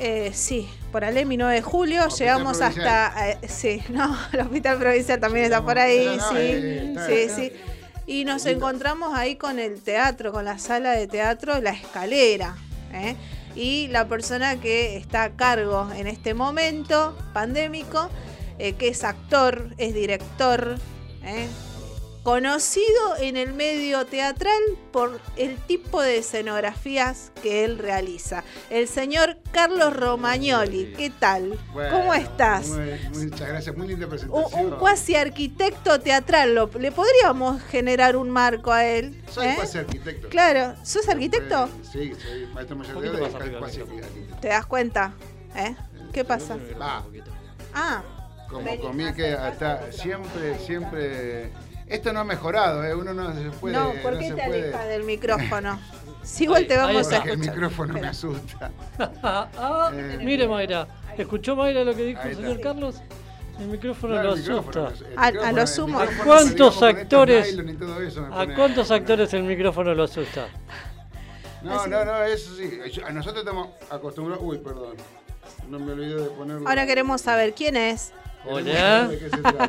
Eh, sí, por Alemi 9 de julio llegamos hasta. eh, sí, no, el hospital provincial también está por ahí, no, no, sí, eh, está sí, bien. sí. Y nos encontramos ahí con el teatro, con la sala de teatro, la escalera. ¿eh? Y la persona que está a cargo en este momento pandémico, eh, que es actor, es director, ¿eh? Conocido en el medio teatral por el tipo de escenografías que él realiza. El señor Carlos Romagnoli, ¿qué tal? Bueno, ¿Cómo estás? muy- muchas gracias, muy linda presentación. un cuasi arquitecto teatral, lo- ¿le podríamos generar un marco a él? Soy ¿eh? cuasi arquitecto. Claro, ¿sos arquitecto? Eh, sí, soy maestro mayor de cuasi arquitecto. ¿Te das cuenta? ¿Eh? ¿Qué pasa? Va, Ah, como comí que hasta siempre, siempre Esto no ha mejorado, ¿eh? Uno no se puede. no, ¿por qué se te puede- alejas del micrófono? Si igual te vamos a el micrófono me asusta. Ah, Eh. mire Mayra, ¿escuchó Mayra lo que dijo el señor Carlos? El micrófono No, lo el micrófono, asusta. el A- a lo sumo. ¿A cuántos actores- ¿A pone- cuántos actores el micrófono lo asusta? No, no, no, eso sí. A nosotros estamos acostumbrados. Uy, perdón. No me olvidé de ponerlo. Ahora queremos saber quién es. Hola.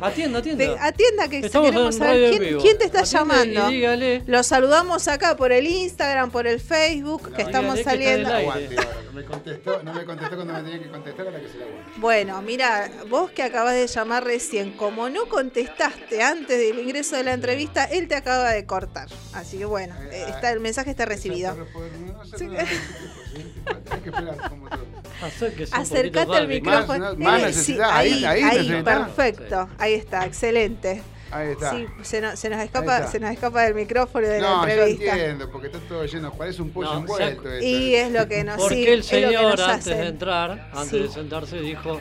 Atienda, Te- atienda. atienda que Estamos queremos saber quién, quién te está Atienda llamando. Dígale. Lo saludamos acá por el Instagram, por el Facebook, que No, estamos que está en saliendo. Aguante ahora, que me contestó, no me contestó cuando me tenía que contestar, ahora que se la aguante. Bueno, mira, vos que acabas de llamar recién, como no contestaste antes del ingreso de la entrevista, él te acaba de cortar. Así que bueno, eh, está, el mensaje está recibido. No no, no, Hay que esperar como todo. Poquito, al micrófono. Más- más Eh, ahí- ahí necesitamos. perfecto. Ahí está, excelente. Ahí está. Sí, se nos, se nos Ahí escapa, está. se nos escapa del micrófono y de la No, entrevista. entiendo, porque está todo lleno, parece un pollo No, envuelto. esto. Y es lo que nos Porque sí, el es lo que señor nos antes de entrar, antes Sí. de sentarse, dijo,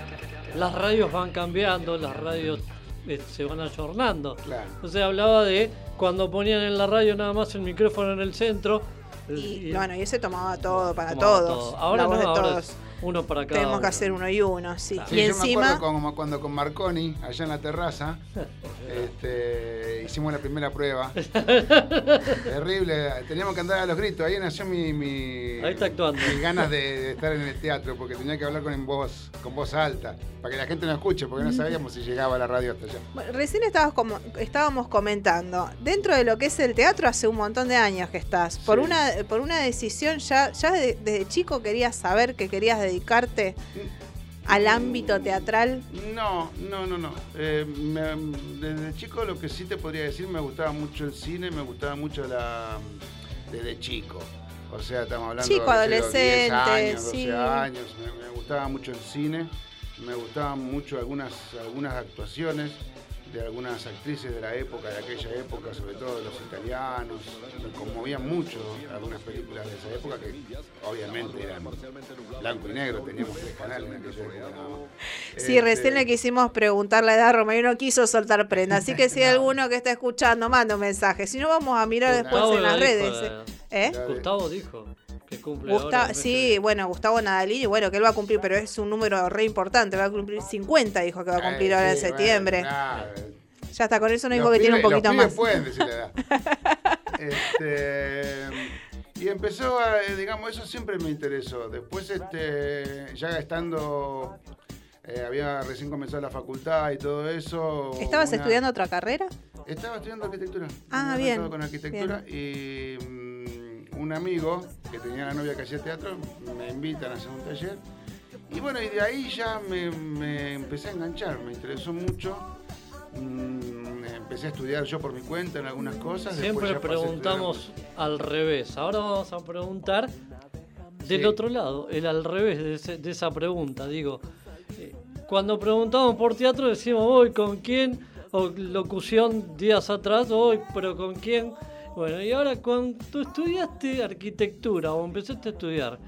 las radios van cambiando, las radios eh, se van ayornando. Claro. Entonces hablaba de cuando ponían en la radio nada más el micrófono en el centro. Y, bueno, y ese tomaba todo para tomaba todos. todo. Ahora la voz no, de ahora todos. es uno para cada Tenemos que hacer uno y uno, sí. Sí, y yo encima, me acuerdo como cuando con Marconi, allá en la terraza, este, hicimos la primera prueba. Terrible, teníamos que andar a los gritos. Ahí nació mi, mi- Ahí está actuando. mis ganas de, de estar en el teatro, porque tenía que hablar con voz, con voz alta, para que la gente no escuche, porque no sabíamos si llegaba la radio hasta allá. Bueno, recién estabas como, estábamos comentando, dentro de lo que es el teatro hace un montón de años que estás. Por Sí. una por una decisión ya ya de- desde chico querías saber que querías dedicarte al ámbito teatral. No, no, no, no. Eh, me- desde chico lo que sí te podría decir, me gustaba mucho el cine, me gustaba mucho la... desde chico. O sea, estamos hablando Chico, de adolescente, 10 años, 12 sí. años. Me, me gustaba mucho el cine, me gustaban mucho algunas, algunas actuaciones de algunas actrices de la época, de aquella época, sobre todo de los italianos. Me conmovían mucho algunas películas de esa época que obviamente eran blanco y negro, teníamos tres canales en aquella época. nada más. Sí, Este, recién le quisimos preguntar la edad a Romeo y no quiso soltar prenda. Así que si hay alguno que está escuchando, manda un mensaje. Si no, vamos a mirar después Gustavo en las redes. ¿eh? ¿Eh? Gustavo dijo que cumple Gusta- ahora. sí, bueno, Gustavo Nadalini, bueno, que él va a cumplir, pero es un número re importante, va a cumplir 50, dijo que va a cumplir Eh, ahora en sí, septiembre. Ya está, con eso no dijo que tiene un poquito los pibes más. pueden decir la edad. Este, y empezó, a, eh, digamos, eso siempre me interesó. Después, este, ya estando, eh, había recién comenzado la facultad y todo eso. ¿Estabas una- estudiando otra carrera? Estaba estudiando arquitectura. Ah, bien, con arquitectura y mm, un amigo que tenía la novia que hacía teatro me invitan a hacer un taller. Y bueno, y de ahí ya me, me empecé a enganchar, me interesó mucho. Mm, empecé a estudiar yo por mi cuenta en algunas cosas. Siempre preguntamos al revés. Ahora vamos a preguntar del Sí. otro lado, el al revés de, ese- de esa pregunta. Digo, eh, cuando preguntamos por teatro decimos hoy con quién, o locución días atrás, hoy, pero con quién. Bueno, y ahora cuando estudiaste arquitectura o empezaste a estudiar,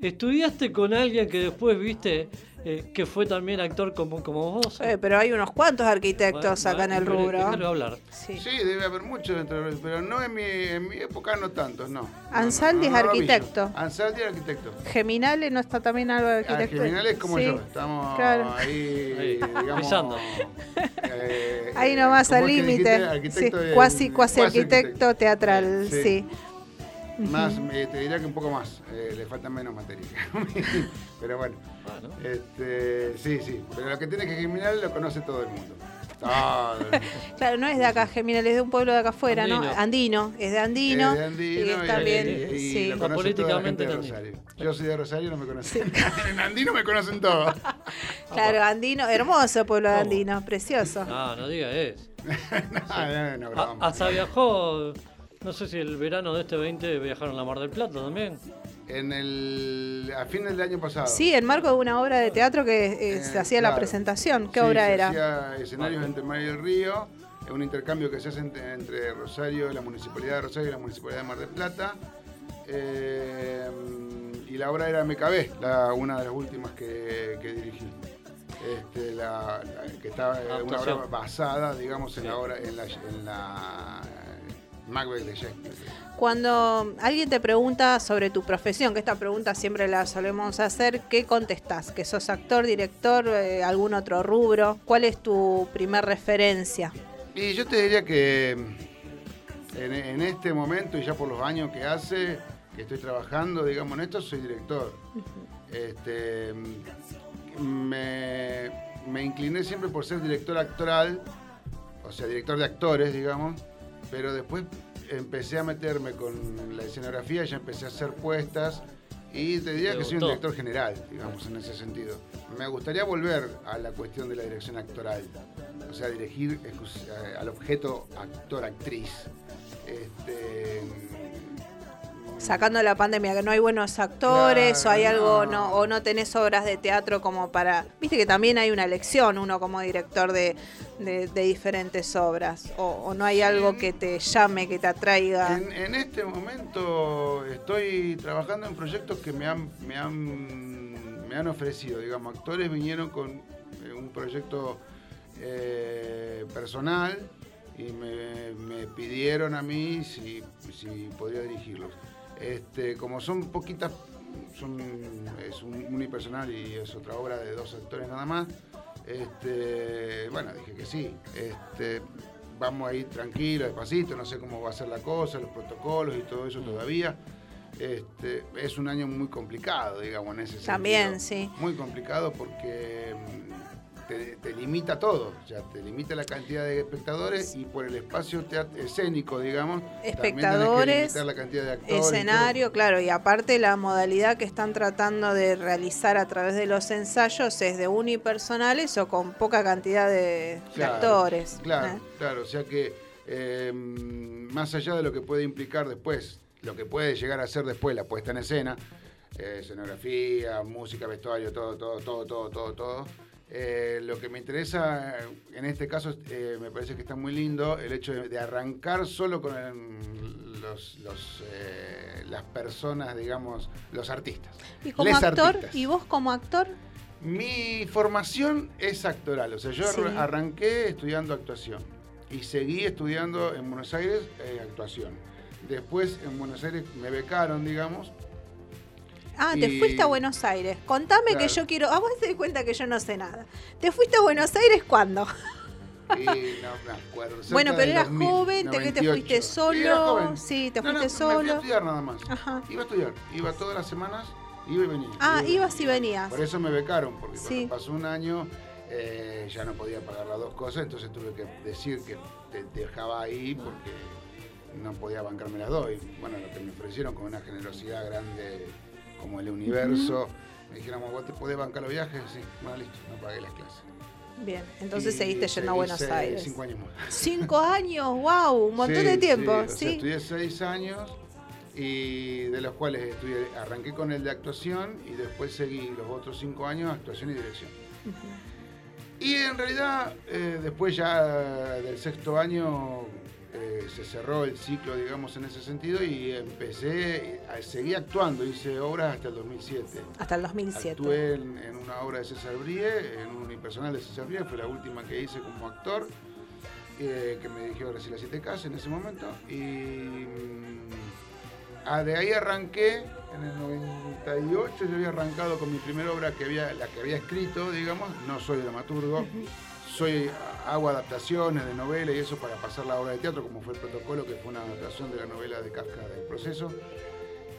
¿estudiaste con alguien que después viste eh, que fue también actor como, como vos? Eh, pero hay unos cuantos arquitectos Bueno, acá en el rubro. hablar. Sí. Sí, debe haber muchos dentro de pero no en mi, en mi época, no tantos, no. Ansaldi No, no, es no, arquitecto. Ansaldi es arquitecto. Geminale no está también algo de Ah, arquitecto. Geminal es como Sí, yo, estamos claro. ahí, Ahí, digamos, pisando. eh, Ahí nomás ¿cómo al límite. Sí, Arquitecto cuasi, cuasi cuasi arquitecto teatral, Sí. Más, eh, te diría que un poco más, eh, le falta menos materia. pero bueno, Bueno. este, sí, sí, pero lo que tiene que Geminal lo conoce todo el mundo. Todo el mundo. Claro, no es de acá, Geminal, es de un pueblo de acá afuera, ¿no? Andino. Es de Andino. De Andino y es también, y- y sí. lo conoce toda la políticamente gente de también. Rosario. Yo soy de Rosario, no me conocen. en Andino me conocen todos. Claro, Andino, hermoso pueblo de ¿Cómo? Andino, precioso. No, no diga eso. no, no, no, A- grabamos. hasta viajó, no sé si el verano de este 20 viajaron a la Mar del Plata también. En el, a fines del año pasado. Sí, en marco de una obra de teatro que eh, Eh, se hacía la presentación. ¿Qué Sí, obra se era? hacía escenarios entre Mar y el Río, es un intercambio que se hace entre, entre Rosario, la Municipalidad de Rosario y la Municipalidad de Mar del Plata. Eh, y la obra era MKB, la, una de las últimas que, que dirigí. este, la- la- que está eh, una obra basada, digamos, en la obra, en la, en la Macbeth de Shakespeare. Cuando alguien te pregunta sobre tu profesión, que esta pregunta siempre la solemos hacer, ¿qué contestás? ¿Que sos actor, director, eh, algún otro rubro? ¿Cuál es tu primer referencia? Y yo te diría que en, en este momento y ya por los años que hace, que estoy trabajando, digamos, en esto, soy director. Este, me, me incliné siempre por ser director actoral, o sea, director de actores, digamos, pero después empecé a meterme con la escenografía, ya empecé a hacer puestas y te diría Te que soy un director general, digamos, en ese sentido. Me gustaría volver a la cuestión de la dirección actoral, o sea, dirigir eh, al objeto actor-actriz. Este, Sacando la pandemia, que no hay buenos actores o hay Claro, algo, no. no, o no tenés obras de teatro como para... Viste que también hay una elección, uno como director de, de- de diferentes obras, o, o no hay algo que te llame, que te atraiga. En, en este momento estoy trabajando en proyectos que me han, me han, me han ofrecido, digamos, actores vinieron con eh, un proyecto eh, personal y me, me pidieron a mí si, si podría dirigirlos. Este, como son poquitas, son, es un unipersonal y es otra obra de dos actores nada más, este, bueno, dije que sí. Este, vamos a ir tranquilo, despacito, no sé cómo va a ser la cosa, los protocolos y todo eso todavía. Este, es un año muy complicado, digamos, en ese sentido. También, sí. Muy complicado porque mm, te, te limita todo, o sea, te limita la cantidad de espectadores y por el espacio escénico, digamos, que Espectadores, limitar la cantidad de actores. y. Escenario, claro, y aparte la modalidad que están tratando de realizar a través de los ensayos es de unipersonales o con poca cantidad de, actores. Claro, ¿eh? claro, o sea que eh, más allá de lo que puede implicar después, lo que puede llegar a ser después la puesta en escena, eh, escenografía, música, vestuario, todo, todo, todo, todo, todo, todo. Eh, lo que me interesa eh, en este caso eh, me parece que está muy lindo el hecho de, de arrancar solo con el- los, los, eh, las personas, digamos, los artistas. Y como Les actor, artistas. ¿y vos como actor? Mi formación es actoral, o sea, yo Sí. arranqué estudiando actuación y seguí estudiando en Buenos Aires actuación. Después en Buenos Aires me becaron, digamos. Ah, te Y- fuiste a Buenos Aires. Contame que yo quiero. A vos te das cuenta que yo no sé nada. ¿Te fuiste a Buenos Aires cuándo? Y no me acuerdo. cerca Bueno, pero eras 2000, joven, ¿te, que te 98. fuiste solo? Sí, te No, no, fuiste Me fui a solo. estudiar nada más. Ajá. Iba a estudiar, iba todas las semanas, iba y venía. Ah, iba ibas y venía. venías. Por eso me becaron, porque Sí. cuando pasó un año eh, ya no podía pagar las dos cosas, entonces tuve que decir que te dejaba ahí porque no podía bancarme las dos. Y bueno, lo que me ofrecieron con una generosidad grande como el universo, me dijeron, vos te podés bancar los viajes, sí, bueno, listo, no pagué las clases. Bien, entonces Y seguiste yendo a Buenos seis- Aires. Cinco años más. Cinco años, wow, un montón Sí, de tiempo. sí, o sea, Sí, estudié seis años y de los cuales estudié, arranqué con el de actuación y después seguí los otros cinco años actuación y dirección. Y en realidad, eh, después ya del sexto año se cerró el ciclo, digamos, en ese sentido y empecé, a seguí actuando, hice obras hasta el 2007. Hasta el 2007. Actué en, en una obra de César Brie, en un unipersonal de César Brie, fue la última que hice como actor, eh, que me dirigió Graciela Siete Casas en ese momento. Y mm, ah, de ahí arranqué, en el 98 yo había arrancado con mi primera obra, que había, la que había escrito, digamos, no soy dramaturgo. Soy, hago adaptaciones de novela y eso para pasar la obra de teatro, como fue el protocolo, que fue una adaptación de la novela de Kafka del proceso.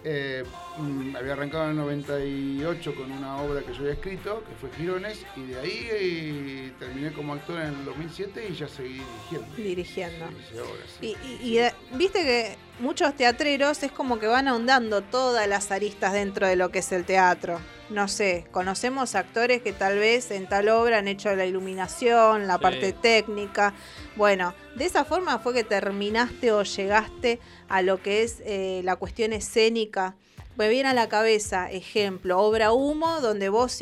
Eh, mm, había arrancado en el 98 con una obra que yo había escrito, que fue Girones, y de ahí eh, terminé como actor en el 2007 y ya seguí dirigiendo. Dirigiendo. Hice obras, sí. Y, y- y, eh, viste que muchos teatreros es como que van ahondando todas las aristas dentro de lo que es el teatro. No sé, conocemos actores que tal vez en tal obra han hecho la iluminación, la Sí. parte técnica. Bueno, de esa forma fue que terminaste o llegaste a lo que es eh, la cuestión escénica. Me viene a la cabeza, ejemplo, Obra Humo, donde vos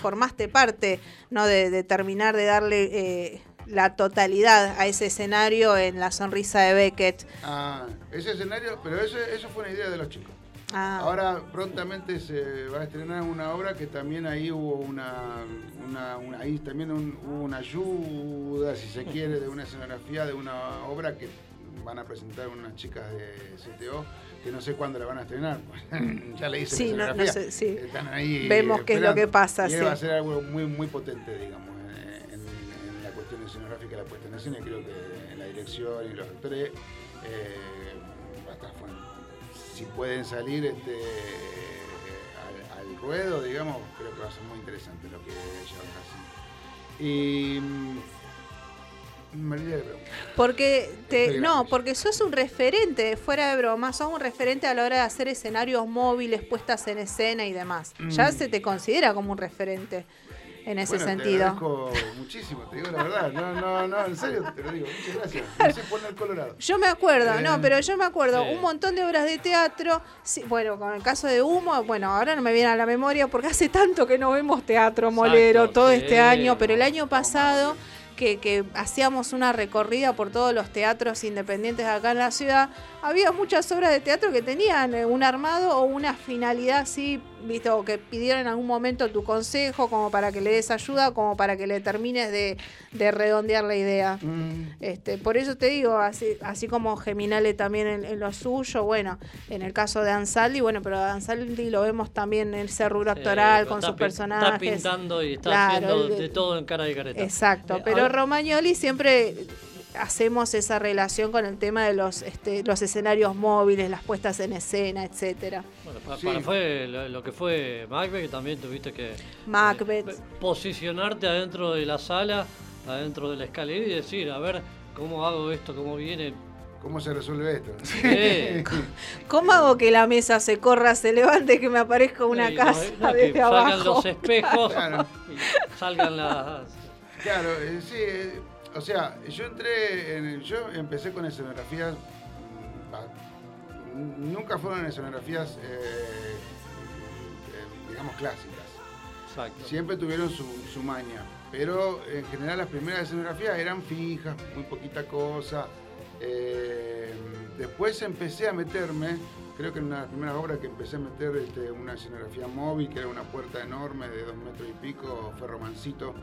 formaste parte ¿no? de, de terminar de darle eh, la totalidad a ese escenario en La Sonrisa de Beckett. Ah, ese escenario, pero eso, eso fue una idea de los chicos. Ah. Ahora prontamente se va a estrenar una obra que también ahí hubo una, una, una- ahí también un- hubo una ayuda, si se quiere, de una escenografía de una obra que van a presentar unas chicas de CTO que no sé cuándo la van a estrenar. ya le hice Sí, la no- no escenografía. sé, sí. Están ahí Vemos qué es lo que pasa, Y sí. va a ser algo muy muy potente, digamos, Creo que en la dirección y los actores eh, va a estar bueno. Si pueden salir este, al, al ruedo, digamos, creo que va a ser muy interesante lo que ellos hacen. Y mm, me olvidé de preguntar. Porque te, no, porque sos un referente, fuera de broma, sos un referente a la hora de hacer escenarios móviles, puestas en escena y demás. Ya Mm. se te considera como un referente en ese Bueno, Te sentido. agradezco muchísimo, te digo la verdad. No, no, no, en serio te lo digo. Muchas gracias. No sé poner colorado. Yo me acuerdo, Eh, no, pero yo me acuerdo, un montón de obras de teatro, sí, bueno, con el caso de Humo, bueno, ahora no me viene a la memoria porque hace tanto que no vemos teatro molero todo sí. este año, pero el año pasado que, que hacíamos una recorrida por todos los teatros independientes acá en la ciudad, había muchas obras de teatro que tenían eh, un armado o una finalidad así, visto, o que pidieron en algún momento tu consejo como para que le des ayuda, como para que le termines de, de redondear la idea. Mm. Este, por eso te digo, así, así como Geminale también en, en lo suyo, bueno, en el caso de Ansaldi, bueno, pero Ansaldi lo vemos también en ese rubro actoral, Eh, con está sus personajes. Está pintando y está Claro, haciendo de- de todo en cara y careta. Exacto, Eh, pero Romagnoli siempre hacemos esa relación con el tema de los, este, los escenarios móviles, las puestas en escena, etcétera. Bueno, Sí. para fue lo, lo que fue Macbeth, que también tuviste que Macbeth. eh, posicionarte adentro de la sala, adentro de la escalera y decir, a ver, ¿cómo hago esto? ¿Cómo viene? ¿Cómo se resuelve esto? Sí. ¿Cómo hago que la mesa se corra, se levante, que me aparezca una no, casa no, que desde salgan abajo? los espejos Claro. y salgan las... Claro, eh, sí, eh, o sea, yo entré, en el- yo empecé con escenografías, nunca fueron escenografías, eh, eh, digamos, clásicas. Exacto. Siempre tuvieron su, su maña, pero en general las primeras escenografías eran fijas, muy poquita cosa. Eh, después empecé a meterme, creo que en una de las primeras obras que empecé a meter este, una escenografía móvil, que era una puerta enorme de dos metros y pico, fue Romancito,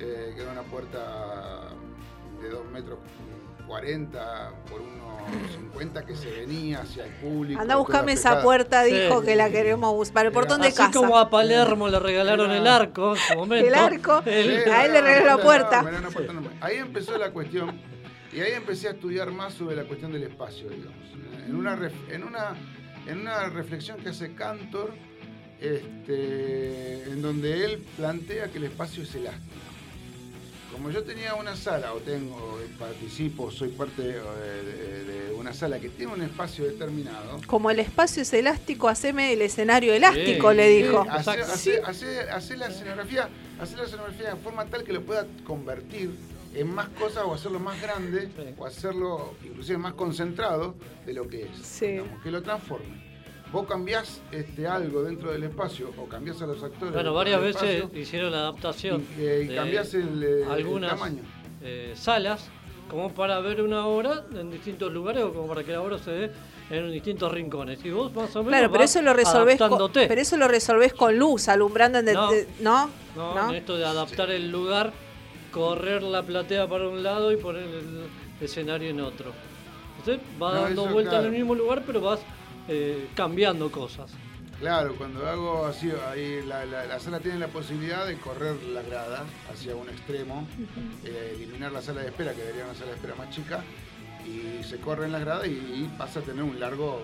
eh, que era una puerta de dos metros 40 por unos 50 que se venía hacia el público. Anda buscarme esa puerta, Sí. dijo que la queremos buscar. Para el portón de Así casa. como a Palermo le regalaron el arco en su momento. El arco. el- Sí, A él le regaló la puerta. no. Ahí empezó la cuestión y ahí empecé a estudiar más sobre la cuestión del espacio, digamos. En una, ref- en una, en una reflexión que hace Cantor, este, en donde él plantea que el espacio es elástico. Como yo tenía una sala, o tengo, participo, soy parte eh, de, de una sala que tiene un espacio determinado, Como el espacio es elástico, haceme el escenario elástico, Sí, le sí. dijo. Hace, Exacto. hace- hace- hace la escenografía, hacer la escenografía de forma tal que lo pueda convertir en más cosas o hacerlo más grande Sí. o hacerlo inclusive más concentrado de lo que es. Sí. digamos, que lo transforme. Vos cambiás este, algo dentro del espacio o cambiás a los actores. Bueno, varias veces espacio, hicieron la adaptación y, eh, y cambiás el, eh, el algunas tamaño. eh, salas como para ver una obra en distintos lugares o como para que la obra se dé en distintos rincones. Y vos más o menos Claro, pero vas eso lo resolvés con, pero eso lo resolvés con luz, alumbrando en de- No. de- ¿no? No, ¿No? en esto de adaptar el lugar, correr la platea para un lado y poner el escenario en otro. Entonces vas No, dando eso, vuelta en claro. el mismo lugar, pero vas eh, cambiando cosas. Claro, cuando hago así, ahí la, la- la sala tiene la posibilidad de correr la grada hacia un extremo, eh, eliminar la sala de espera, que debería una sala de espera más chica, y se corre en la grada y, y pasa a tener un largo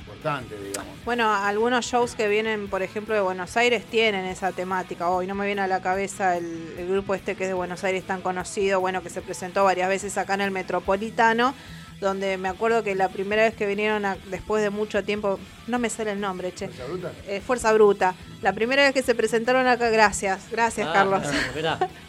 importante, digamos. Bueno, algunos shows que vienen, por ejemplo, de Buenos Aires tienen esa temática. Hoy no me viene a la cabeza el, el grupo este que es de Buenos Aires tan conocido, bueno, que se presentó varias veces acá en el Metropolitano, donde me acuerdo que la primera vez que vinieron a- después de mucho tiempo, no me sale el nombre, che. ¿Fuerza bruta? Eh, Fuerza Bruta. La primera vez que se presentaron acá, gracias, gracias Ah, Carlos.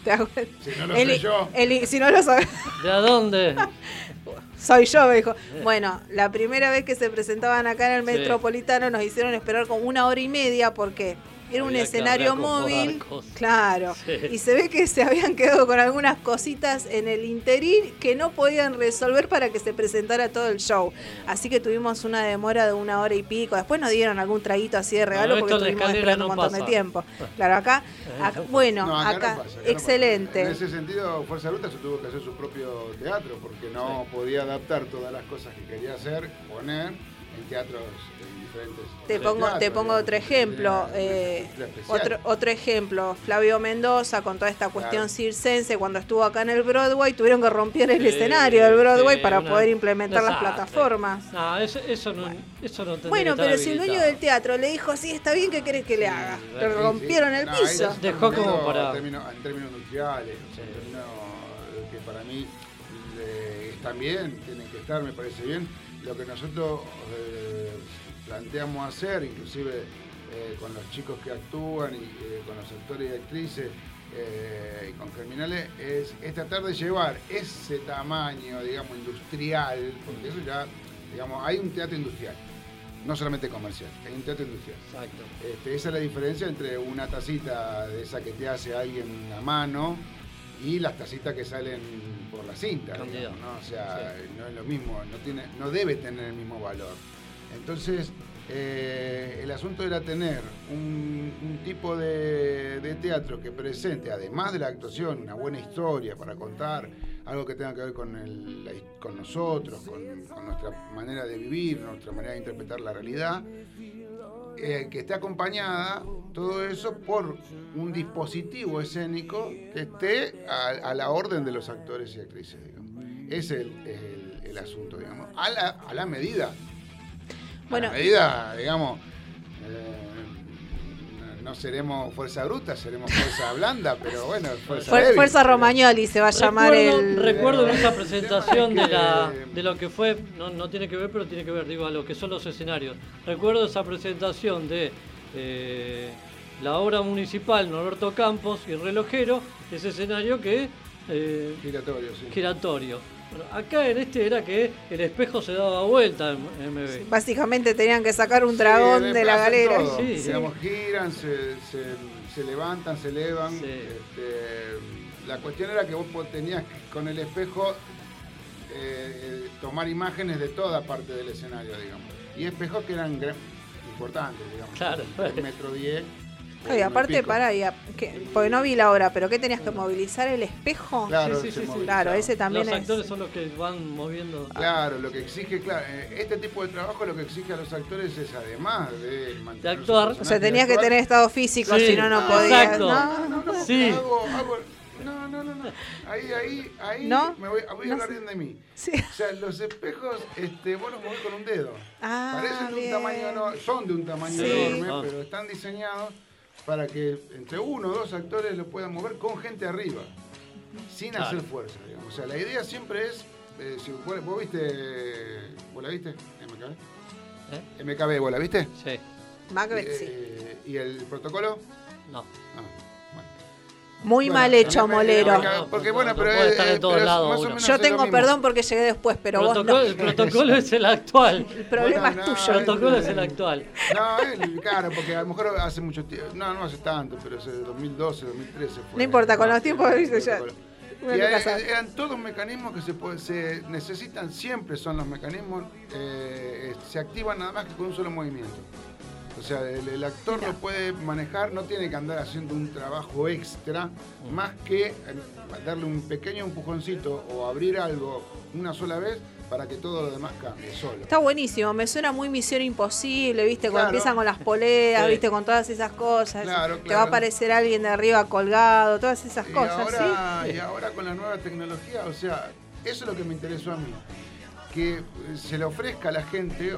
claro. Si no lo Eli- sé yo. Eli- si no lo sabes. ¿de dónde? Soy yo, me dijo. Bueno, la primera vez que se presentaban acá en el Sí. Metropolitano nos hicieron esperar como una hora y media porque Era un escenario móvil, claro. Sí. Y se ve que se habían quedado con algunas cositas en el interín que no podían resolver para que se presentara todo el show. Así que tuvimos una demora de una hora y pico. Después nos dieron algún traguito así de regalo porque estuvimos esperando un no montón de tiempo. Claro, acá, acá- bueno, No, acá no acá, pasa, acá no pasa. excelente. En ese sentido, Fuerza Bruta se tuvo que hacer su propio teatro porque no podía adaptar todas las cosas que quería hacer, poner en teatros en diferentes. Te pongo, te pongo otro ejemplo. eh, otro, otro ejemplo, Flavio Mendoza con toda esta cuestión Claro. circense, cuando estuvo acá en el Broadway, tuvieron que romper el Sí, escenario del Broadway sí, para una- poder implementar las plataformas. No, eso, eso no, eso no Bueno, pero si el dueño del teatro le dijo, sí, está bien, ¿qué querés que le haga? Sí, Le sí, rompieron el No, piso. Dejó como para- En términos, en términos industriales, o sea, en términos que para mí eh, están bien, tienen que estar, me parece bien. Lo que nosotros eh, planteamos hacer, inclusive eh, con los chicos que actúan y eh, con los actores y actrices eh, y con criminales, es, es tratar de llevar ese tamaño, digamos, industrial, porque eso ya, digamos, hay un teatro industrial. No solamente comercial, hay un teatro industrial. Exacto. Este, esa es la diferencia entre una tacita de esa que te hace alguien a mano y las tacitas que salen por la cinta. Digamos, ¿no? O sea, no es lo mismo, no, tiene, no debe tener el mismo valor. Entonces, eh, el asunto era tener un, tipo de, teatro que presente, además de la actuación, una buena historia para contar, algo que tenga que ver con, nosotros, con, nuestra manera de vivir, nuestra manera de interpretar la realidad, eh, que esté acompañada todo eso por un dispositivo escénico que esté a, la orden de los actores y actrices, digamos. Ese es el, asunto, digamos. A la medida. Bueno. A la medida, digamos. eh, no seremos fuerza bruta, seremos fuerza blanda, pero bueno, fuerza Fuer- débil. Fuerza Romagnoli se va a llamar Recuerdo, el... recuerdo en esa El presentación de, es la, de lo que fue, no, no tiene que ver, pero tiene que ver, digo, a lo que son los escenarios. Recuerdo esa presentación de eh, la obra municipal Norberto Campos y Relojero, ese escenario que eh, Giratorio, sí. giratorio. Acá en este era que el espejo se daba vuelta en MB. Básicamente tenían que sacar un Sí, dragón de la galera. Sí, sí. Digamos, giran, se, se- se levantan, se elevan. Sí. Este, la cuestión era que vos tenías que, con el espejo eh, tomar imágenes de toda parte del escenario, digamos. Y espejos que eran importantes, digamos. Claro. Un metro diez. Ay, uno y aparte, pico. para, porque no vi la obra, pero ¿qué tenías que movilizar el espejo? Claro, Sí, sí, sí. Claro, ese también los es. actores son los que van moviendo. Claro, lo que exige, claro, eh, este tipo de trabajo lo que exige a los actores es además de mantener sus actuar. O sea, tenías que tener estado físico, Sí, si no, no Ah, podías. exacto. No, No, no, Sí. hago- hago- no, no, no, no. Ahí, ahí, ahí ¿No? me voy, voy a No hablar bien de mí. Sí. O sea, los espejos, este, vos los movés con un dedo. Ah, Parecen de un tamaño enorme, son de un tamaño Sí. enorme, Son. pero están diseñados para que entre uno o dos actores lo puedan mover con gente arriba, sin Claro. hacer fuerza, digamos. O sea, la idea siempre es, eh, si vos, vos viste, ¿vos la viste? MKB. ¿Eh? MKB, ¿vos la viste? Sí, Macbeth, sí. Eh, ¿Y el protocolo? no. Ah. Muy Bueno, mal hecho, Molero. Porque No, bueno, no pero puede es- estar en eh, todos pero es lados más o uno. menos Yo tengo perdón porque llegué después, pero vos no. El protocolo es el actual. El problema Bueno, es no, tuyo. El protocolo es el actual. No, él, claro, porque a lo mejor hace mucho tiempo, no, no hace tanto, pero hace 2012, 2013 fue. No importa, con los tiempos, viste, ya- Y eran todos mecanismos que se, se necesitan, siempre son los mecanismos, eh, se activan nada más que con un solo movimiento. O sea, el, el actor lo puede manejar, no tiene que andar haciendo un trabajo extra, más que eh, darle un pequeño empujoncito o abrir algo una sola vez para que todo lo demás cambie solo. Está buenísimo, me suena muy Misión Imposible, ¿viste? Cuando Claro. empiezan con las poleas, Sí. ¿viste? Con todas esas cosas. Claro, Te va a claro. aparecer alguien de arriba colgado, todas esas Y cosas, ahora, ¿sí? y ahora con la nueva tecnología, o sea, eso es lo que me interesó a mí. Que se le ofrezca a la gente,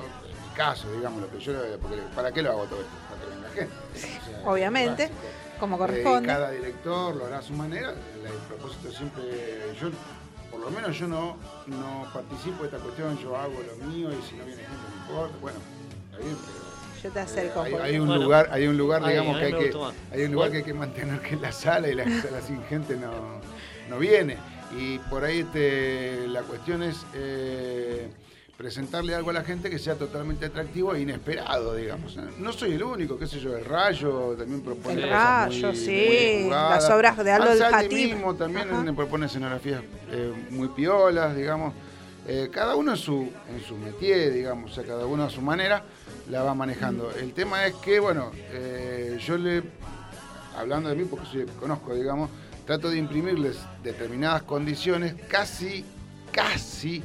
caso, digamos, lo que yo, porque ¿para qué lo hago todo esto? Para que venga gente. digamos, o sea, Obviamente, como Eh, corresponde. y cada director lo hará a su manera. El propósito siempre, yo, por lo menos yo no, no participo de esta cuestión, yo hago lo mío y si no viene gente no importa. Bueno, está bien, pero Yo te acerco. hay, porque- hay un Bueno. lugar, hay un lugar, Ahí, digamos, a que hay que, hay un lugar que hay que mantener que la sala y la sala sin gente no, no viene. Y por ahí este, la cuestión es, eh, presentarle algo a la gente que sea totalmente atractivo e inesperado, digamos. No soy el único, qué sé yo, el Rayo también propone El cosas Rayo, muy- sí, muy las obras de Aldo del mismo también Ajá. propone escenografías eh, muy piolas, digamos. Eh, cada uno en su, en su métier, digamos, o sea, cada uno a su manera la va manejando. El tema es que, bueno, eh, yo le, hablando de mí, porque soy conozco, digamos, trato de imprimirles determinadas condiciones casi, casi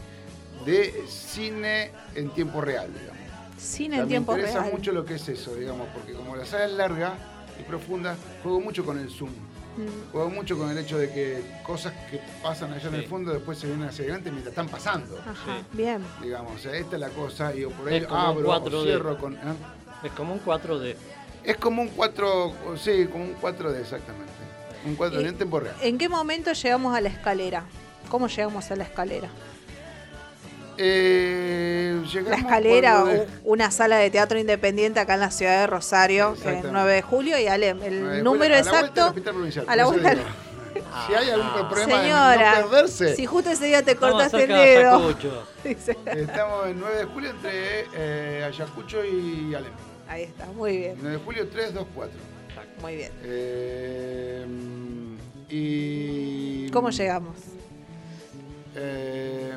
de cine en tiempo real, digamos. Cine O sea, en tiempo me interesa real. mucho lo que es eso, digamos, porque como la sala es larga y profunda, juego mucho con el zoom. Mm. Juego mucho con el hecho de que cosas que pasan allá en el fondo después se vienen hacia adelante mientras están pasando. Ajá, bien. Digamos, o sea, esta es la cosa, y yo por ahí abro, o 4D. cierro con. ¿eh? Es como un 4D. Es como un 4, sí, como un 4D exactamente. Un 4D Y- en tiempo real. ¿En qué momento llegamos a la escalera? ¿Cómo llegamos a la escalera? Eh, La escalera, de- una sala de teatro independiente acá en la ciudad de Rosario, que es Exactamente. 9 de julio, y Ale, el número a exacto. a la vuelta. Si hay algún problema Señora, de no perderse, si justo ese día te cortaste el dedo. Estamos el 9 de julio entre eh, Ayacucho y Alem. Ahí está, muy bien, 9 de julio 324. muy bien. Eh, y. ¿Cómo llegamos? Eh,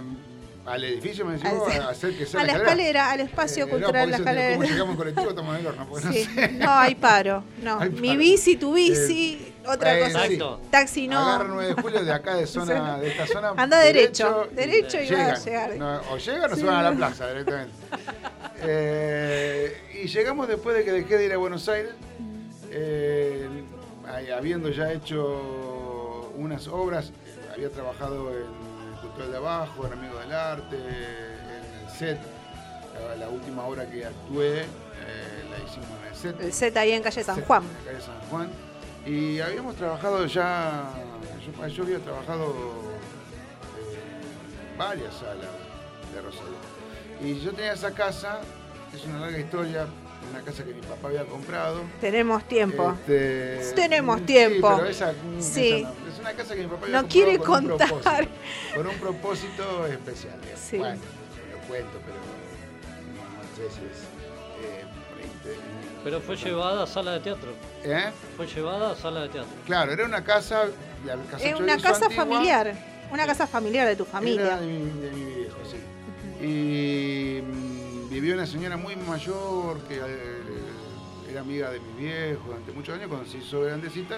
al edificio me Al- vos, a hacer que sea A la escalera, al espacio Eh, no, cultural, por la escalera. ¿Cómo llegamos en colectivo? Estamos en el horno. no Sí, sé. no hay paro. No, Hay mi paro. bici, tu bici, otra Eh, cosa. sí. Taxi no. Agarra 9 de julio de acá, de, zona, de esta zona. Anda derecho, derecho y vas a llegar. No, o llegan o Sí. se van a la plaza directamente. Eh, y llegamos después de que dejé de ir a Buenos Aires, eh, ahí, habiendo ya hecho unas obras, había trabajado en Cultural de Abajo, en Amigos del Arte, en el set. La, la última obra que actué eh, la hicimos en el set. El Z ahí en calle San Set, Juan. en la calle San Juan. Y habíamos trabajado ya, yo, yo había trabajado en varias salas de Rosario. Y yo tenía esa casa, es una larga historia, una casa que mi papá había comprado. Tenemos tiempo. Este, Tenemos sí, tiempo. pero esa- mm, Sí. esa una casa que mi papá No quiere con un contar. propósito, Con un propósito especial. digamos. Sí. Bueno, lo cuento, pero no, no sé si es. eh, Pero fue llevada a sala de teatro. ¿Eh? Fue llevada a sala de teatro. Claro, era una casa, la casa Es una casa antigua, familiar. Una casa familiar de tu Era familia. de mi, de mi viejo, sí. Y mm, vivió una señora muy mayor que eh, era amiga de mi viejo durante muchos años, cuando se hizo grandecita.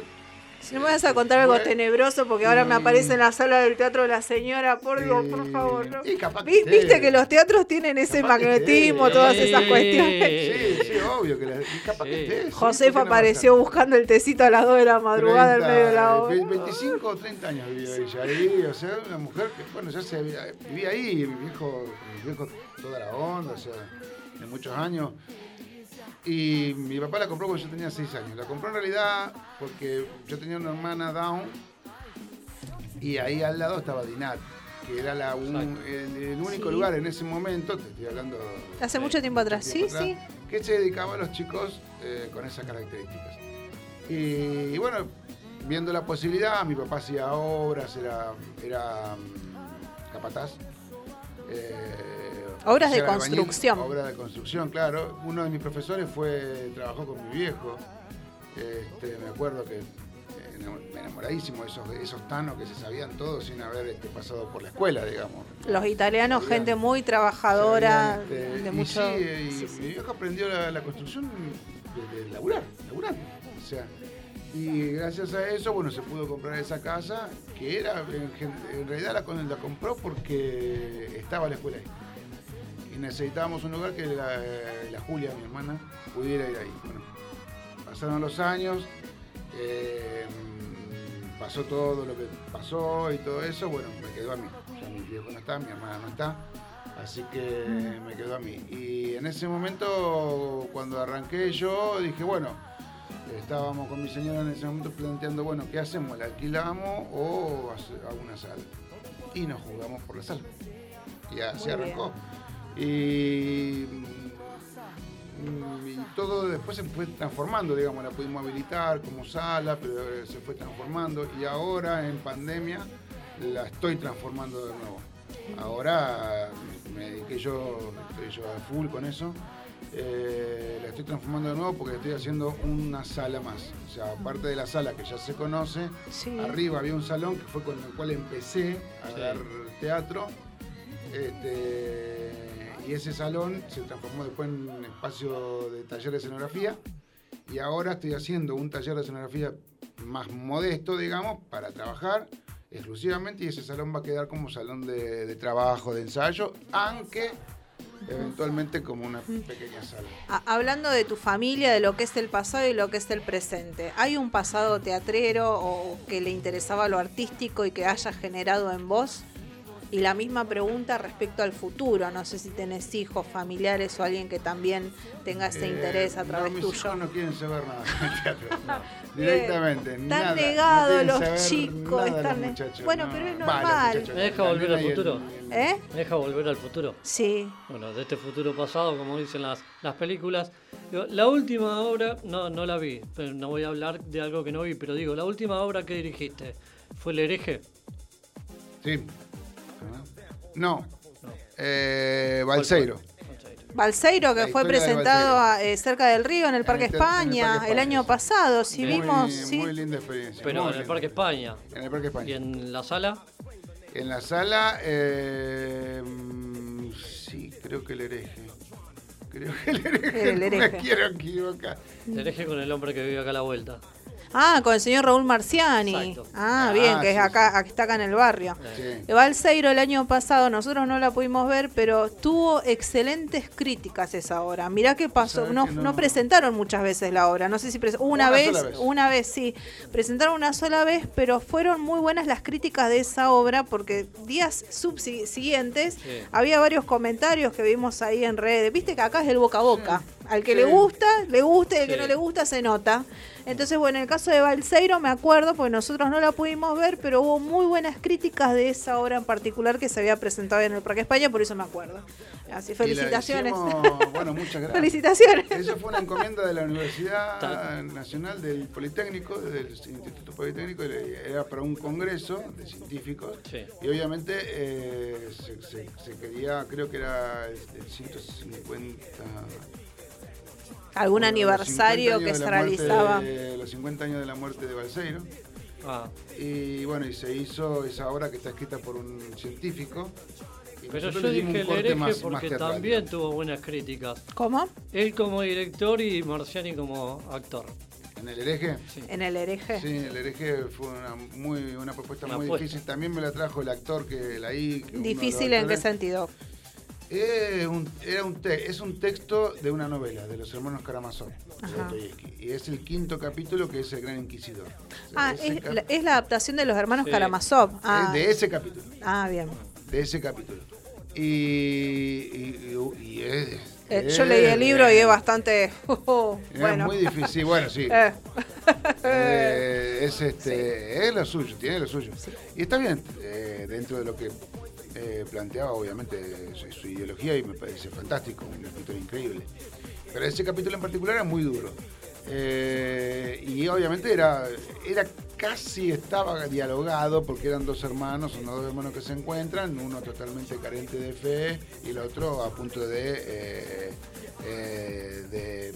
Si no me vas a contar algo tenebroso, porque ahora me aparece en la sala del teatro la señora, por Dios, por favor. no. capaz que esté. Viste que los teatros tienen ese magnetismo, esté. todas esas Sí. cuestiones. Sí, sí, obvio que la, capaz que Sí. esté, sí, Josefa ¿por qué no va a apareció buscando el tecito a las 2 de la madrugada en 30, medio de la obra. ve- 25 o 30 años vivió ella ahí, o sea, una mujer que, bueno, ya se había- vivía ahí, mi viejo, mi viejo toda la onda, o sea, de muchos años. Y mi papá la compró cuando yo tenía 6 años. La compró en realidad porque yo tenía una hermana Down y ahí al lado estaba Dinat, que era la un- el, el único Sí. lugar en ese momento, te estoy hablando Hace mucho tiempo atrás, sí, tiempo sí. atrás, que se dedicaba a los chicos eh, con esas características. Y, y bueno, viendo la posibilidad, mi papá hacía obras, era, era mm, capataz. eh, Obras de construcción. Obras de construcción, claro. Uno de mis profesores fue trabajó con mi viejo. Este, me acuerdo que eh, enam- enamoradísimo de esos, de esos tanos que se sabían todos sin haber este, pasado por la escuela, digamos. Los italianos, gente muy trabajadora, Sabían, este, de y mucho... sí, y sí, sí. mi viejo aprendió la, la construcción de, de laburar, laburando. O sea, y gracias a eso, bueno, se pudo comprar esa casa, que era, en, realidad la, la compró porque estaba la escuela ahí. Y necesitábamos un lugar que la, la Julia, mi hermana, pudiera ir ahí. Bueno, pasaron los años, eh, pasó todo lo que pasó y todo eso, bueno, me quedó a mí. Ya mi viejo no está, mi hermana no está, así que me quedó a mí. Y en ese momento, cuando arranqué yo, dije, bueno, estábamos con mi señora en ese momento planteando, bueno, ¿qué hacemos? ¿La alquilamos o hago una sala? Y nos jugamos por la sala. Y así arrancó. Mm, y todo después se fue transformando, digamos, la pudimos habilitar como sala, pero se fue transformando. Y ahora en pandemia la estoy transformando de nuevo. Ahora me dediqué yo, estoy yo a full con eso. Eh, la estoy transformando de nuevo porque estoy haciendo una sala más. O sea, aparte de la sala que ya se conoce, Sí. arriba había un salón que fue con el cual empecé a Sí. dar teatro. Este, y ese salón se transformó después en un espacio de taller de escenografía. Y ahora estoy haciendo un taller de escenografía más modesto, digamos, para trabajar exclusivamente. Y ese salón va a quedar como salón de, de trabajo, de ensayo, aunque eventualmente como una pequeña sala. A- hablando de tu familia, de lo que es el pasado y lo que es el presente, ¿hay un pasado teatrero o que le interesaba lo artístico y que haya generado en vos? Y la misma pregunta respecto al futuro, no sé si tenés hijos, familiares o alguien que también tenga ese Eh, interés a través no, mis tuyo. hijos no quieren saber nada del teatro. Bien. Directamente. Están nada, negados los chicos, nada los están- muchachos, bueno, no. pero es los normal. ¿Me deja volver al futuro? ¿Eh? ¿Me deja volver al futuro? Sí. Bueno, de este futuro pasado, como dicen las, las películas. Digo, la última obra, no, no la vi, pero no voy a hablar de algo que no vi, pero digo, la última obra que dirigiste, ¿fue El hereje? Sí. No. Eh, Balseiro. Balseiro, que La fue historia de presentado a- eh, cerca del río en el Parque el teatro- en el España el año pasado. Si Muy- vimos, muy, sí. linda experiencia. Pero muy en el linda. Parque España. En el Parque España. ¿Y en la sala? En la sala, eh, mm, sí, creo que el hereje. Creo que el hereje. El no hereje. me quiero equivocar. El hereje con el hombre que vive acá a la vuelta. Ah, con el señor Raúl Marciani. Exacto. Ah, Ah, bien, que es acá, que está acá en el barrio. Sí. Balseiro el año pasado, nosotros no la pudimos ver, pero tuvo excelentes críticas esa obra. Mirá qué pasó, no, que no no- presentaron muchas veces la obra, no sé si pres- una, Una vez, una vez sí, presentaron una sola vez, pero fueron muy buenas las críticas de esa obra porque días subsiguientes Sí. había varios comentarios que vimos ahí en redes. Viste que acá es el boca a boca. Al que Sí. le gusta, le gusta, y al que no le gusta, se nota. Entonces, bueno, en el caso de Balseiro me acuerdo, porque nosotros no la pudimos ver, pero hubo muy buenas críticas de esa obra en particular que se había presentado en el Parque España, por eso me acuerdo. Así, felicitaciones. hicimos- bueno, muchas gracias. Felicitaciones. Eso fue una encomienda de la Universidad Nacional del Politécnico, del Instituto Politécnico, era para un congreso de científicos. Sí. Y obviamente eh, se, se- se quería, creo que era el, el 150. ¿Algún aniversario 50 que se muerte realizaba? de- los 50 años de la muerte de Balseiro. Ah, Y bueno, y se hizo esa obra que está escrita por un científico. Y pero yo dije El hereje más- porque también tuvo buenas críticas. ¿Cómo? Él como director y Marciani como actor. En el hereje. En el hereje. Sí, el hereje fue una, muy, una propuesta Una muy apuesta. difícil. También me la trajo el actor que la I. que Difícil en qué sentido. Es un, era un te- es un texto de una novela de los hermanos Karamazov, y es el quinto capítulo que es el Gran Inquisidor. O sea, Ah, es la, es la adaptación de los hermanos Sí. Karamazov. es Ah, de ese capítulo, ah, bien. de ese capítulo. Y, y- y- y es, Eh, es- yo leí el libro y es bastante. oh, es bueno. muy difícil, bueno, sí. Eh. Eh, es este es lo suyo, tiene lo suyo. Y está bien, eh, dentro de lo que eh, planteaba, obviamente, su, su ideología y me parece fantástico, un escritor increíble. Pero ese capítulo en particular era muy duro. Eh, y obviamente era, era casi estaba dialogado porque eran dos hermanos, son dos hermanos que se encuentran, uno totalmente carente de fe y el otro a punto de, eh, eh, de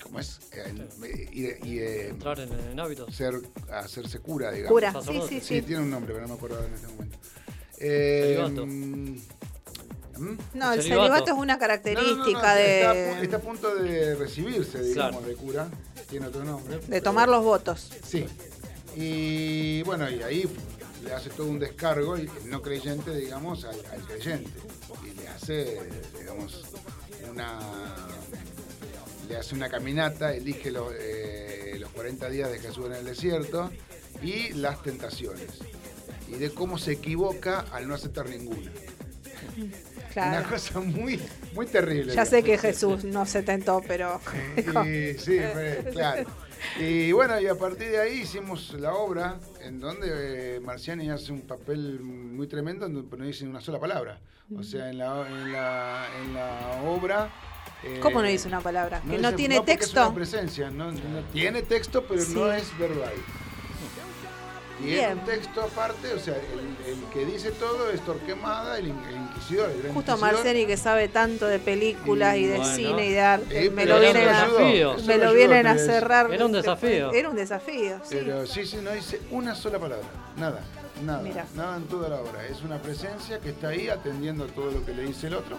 ¿cómo es? Eh, y de- y de Entrar en, en hábitos. ser, hacerse cura, digamos. Cura, sí, sí, Sí, sí. tiene un nombre, pero no me acuerdo en este momento. Eh, Celibato. No, el Celibato. celibato es una No, no, no, característica Está, de, está a punto de recibirse, digamos, Claro. de cura. Tiene otro nombre. de pero- tomar los votos. Sí. Y bueno, y ahí le hace todo un descargo, el no creyente, digamos, al, al creyente. Y le hace, digamos, una. Le hace una caminata, elige los, eh, los 40 días de Jesús en el desierto y las tentaciones. Y de cómo se equivoca al no aceptar ninguna. Una cosa muy, muy terrible. Ya sé que Jesús no se tentó, pero. Y, sí, claro. Y bueno, y a partir de ahí hicimos la obra en donde eh, Marciani hace un papel muy tremendo, en donde no dice una sola palabra. O sea, en la, en la, en la obra... eh, ¿Cómo no dice una palabra? ¿Que no dice- tiene porque Es texto? una presencia, no, no- tiene texto, pero Sí. no es verbal. Tiene Bien. un texto aparte, o sea, el, el que dice todo es Torquemada, el, el inquisidor, el Justo inquisidor. Marceni que sabe tanto de películas y, de Bueno. cine y de arte, Eh, me lo vienen a, me lo vienen a cerrar. Era un desafío. Era un desafío, sí. Pero sí, sí, no dice una sola palabra, nada, nada, nada en toda la obra. Es una presencia que está ahí atendiendo todo lo que le dice el otro.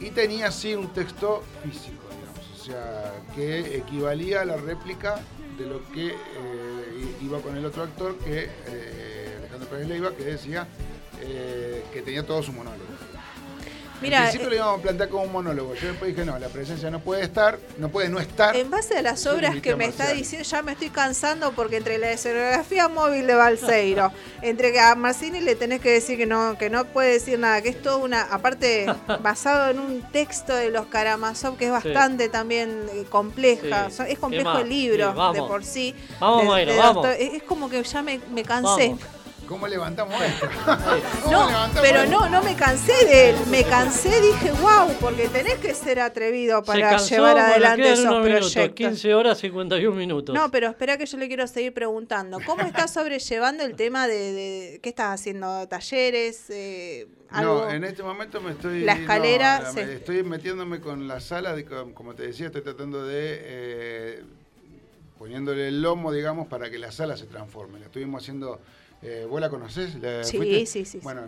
Y tenía sí un texto físico, digamos, o sea, que equivalía a la réplica de lo que eh, iba con el otro actor, que eh, Alejandro Pérez Leiva, que decía eh, que tenía todo su monólogo. Mira, en principio eh, lo íbamos a plantear como un monólogo. Yo después dije, no, la presencia no puede estar, no puede no estar. En base a las obras que me está diciendo, ya me estoy cansando porque entre la escenografía móvil de Balseiro, entre que a Marcini le tenés que decir que no, que no puede decir nada, que es todo una, aparte basado en un texto de los Karamazov que es bastante también eh, compleja, Sí. Es ¿Qué complejo el libro Sí, de por sí. Vamos, de- Mayra, de vamos. Es es como que ya me, me cansé. Vamos. ¿Cómo levantamos esto? ¿Cómo No, levantamos pero esto? no, no me cansé de él, me cansé, dije, wow, porque tenés que ser atrevido para cansó, llevar adelante esos unos minutos, proyectos. 15 horas 51 minutos. No, pero espera que yo le quiero seguir preguntando. ¿Cómo estás sobrellevando el tema de, de- qué estás haciendo? ¿Talleres? Eh, algo? No, en este momento me estoy. La escalera no, se- Estoy metiéndome con la sala, de, como te decía, estoy tratando de. eh, poniéndole el lomo, digamos, para que la sala se transforme. La estuvimos haciendo. Eh, ¿Vos la conocés? ¿La Sí, fuiste? sí, sí, sí. Bueno,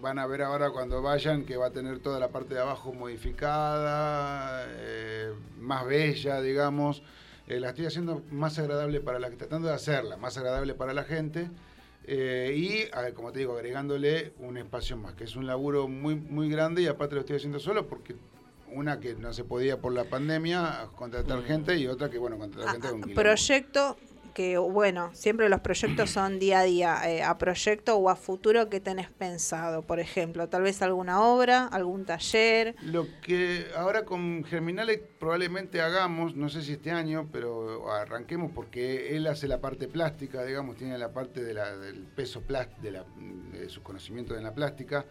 van a ver ahora cuando vayan que va a tener toda la parte de abajo modificada, eh, más bella, digamos. Eh, la estoy haciendo más agradable para la tratando de hacerla más agradable para la gente. eh, y, a ver, como te digo, agregándole un espacio más, que es un laburo muy, muy grande y aparte lo estoy haciendo solo porque una que no se podía por la pandemia contratar gente y otra que, bueno, contratar gente con quilombo. Proyecto que, bueno, siempre los proyectos son día a día. eh, a proyecto o a futuro, ¿qué tenés pensado? Por ejemplo, tal vez alguna obra, algún taller. Lo que ahora con Germinale probablemente hagamos, no sé si este año, pero arranquemos porque él hace la parte plástica, digamos, tiene la parte de la- del peso plast, de, la, de sus conocimientos en la plástica,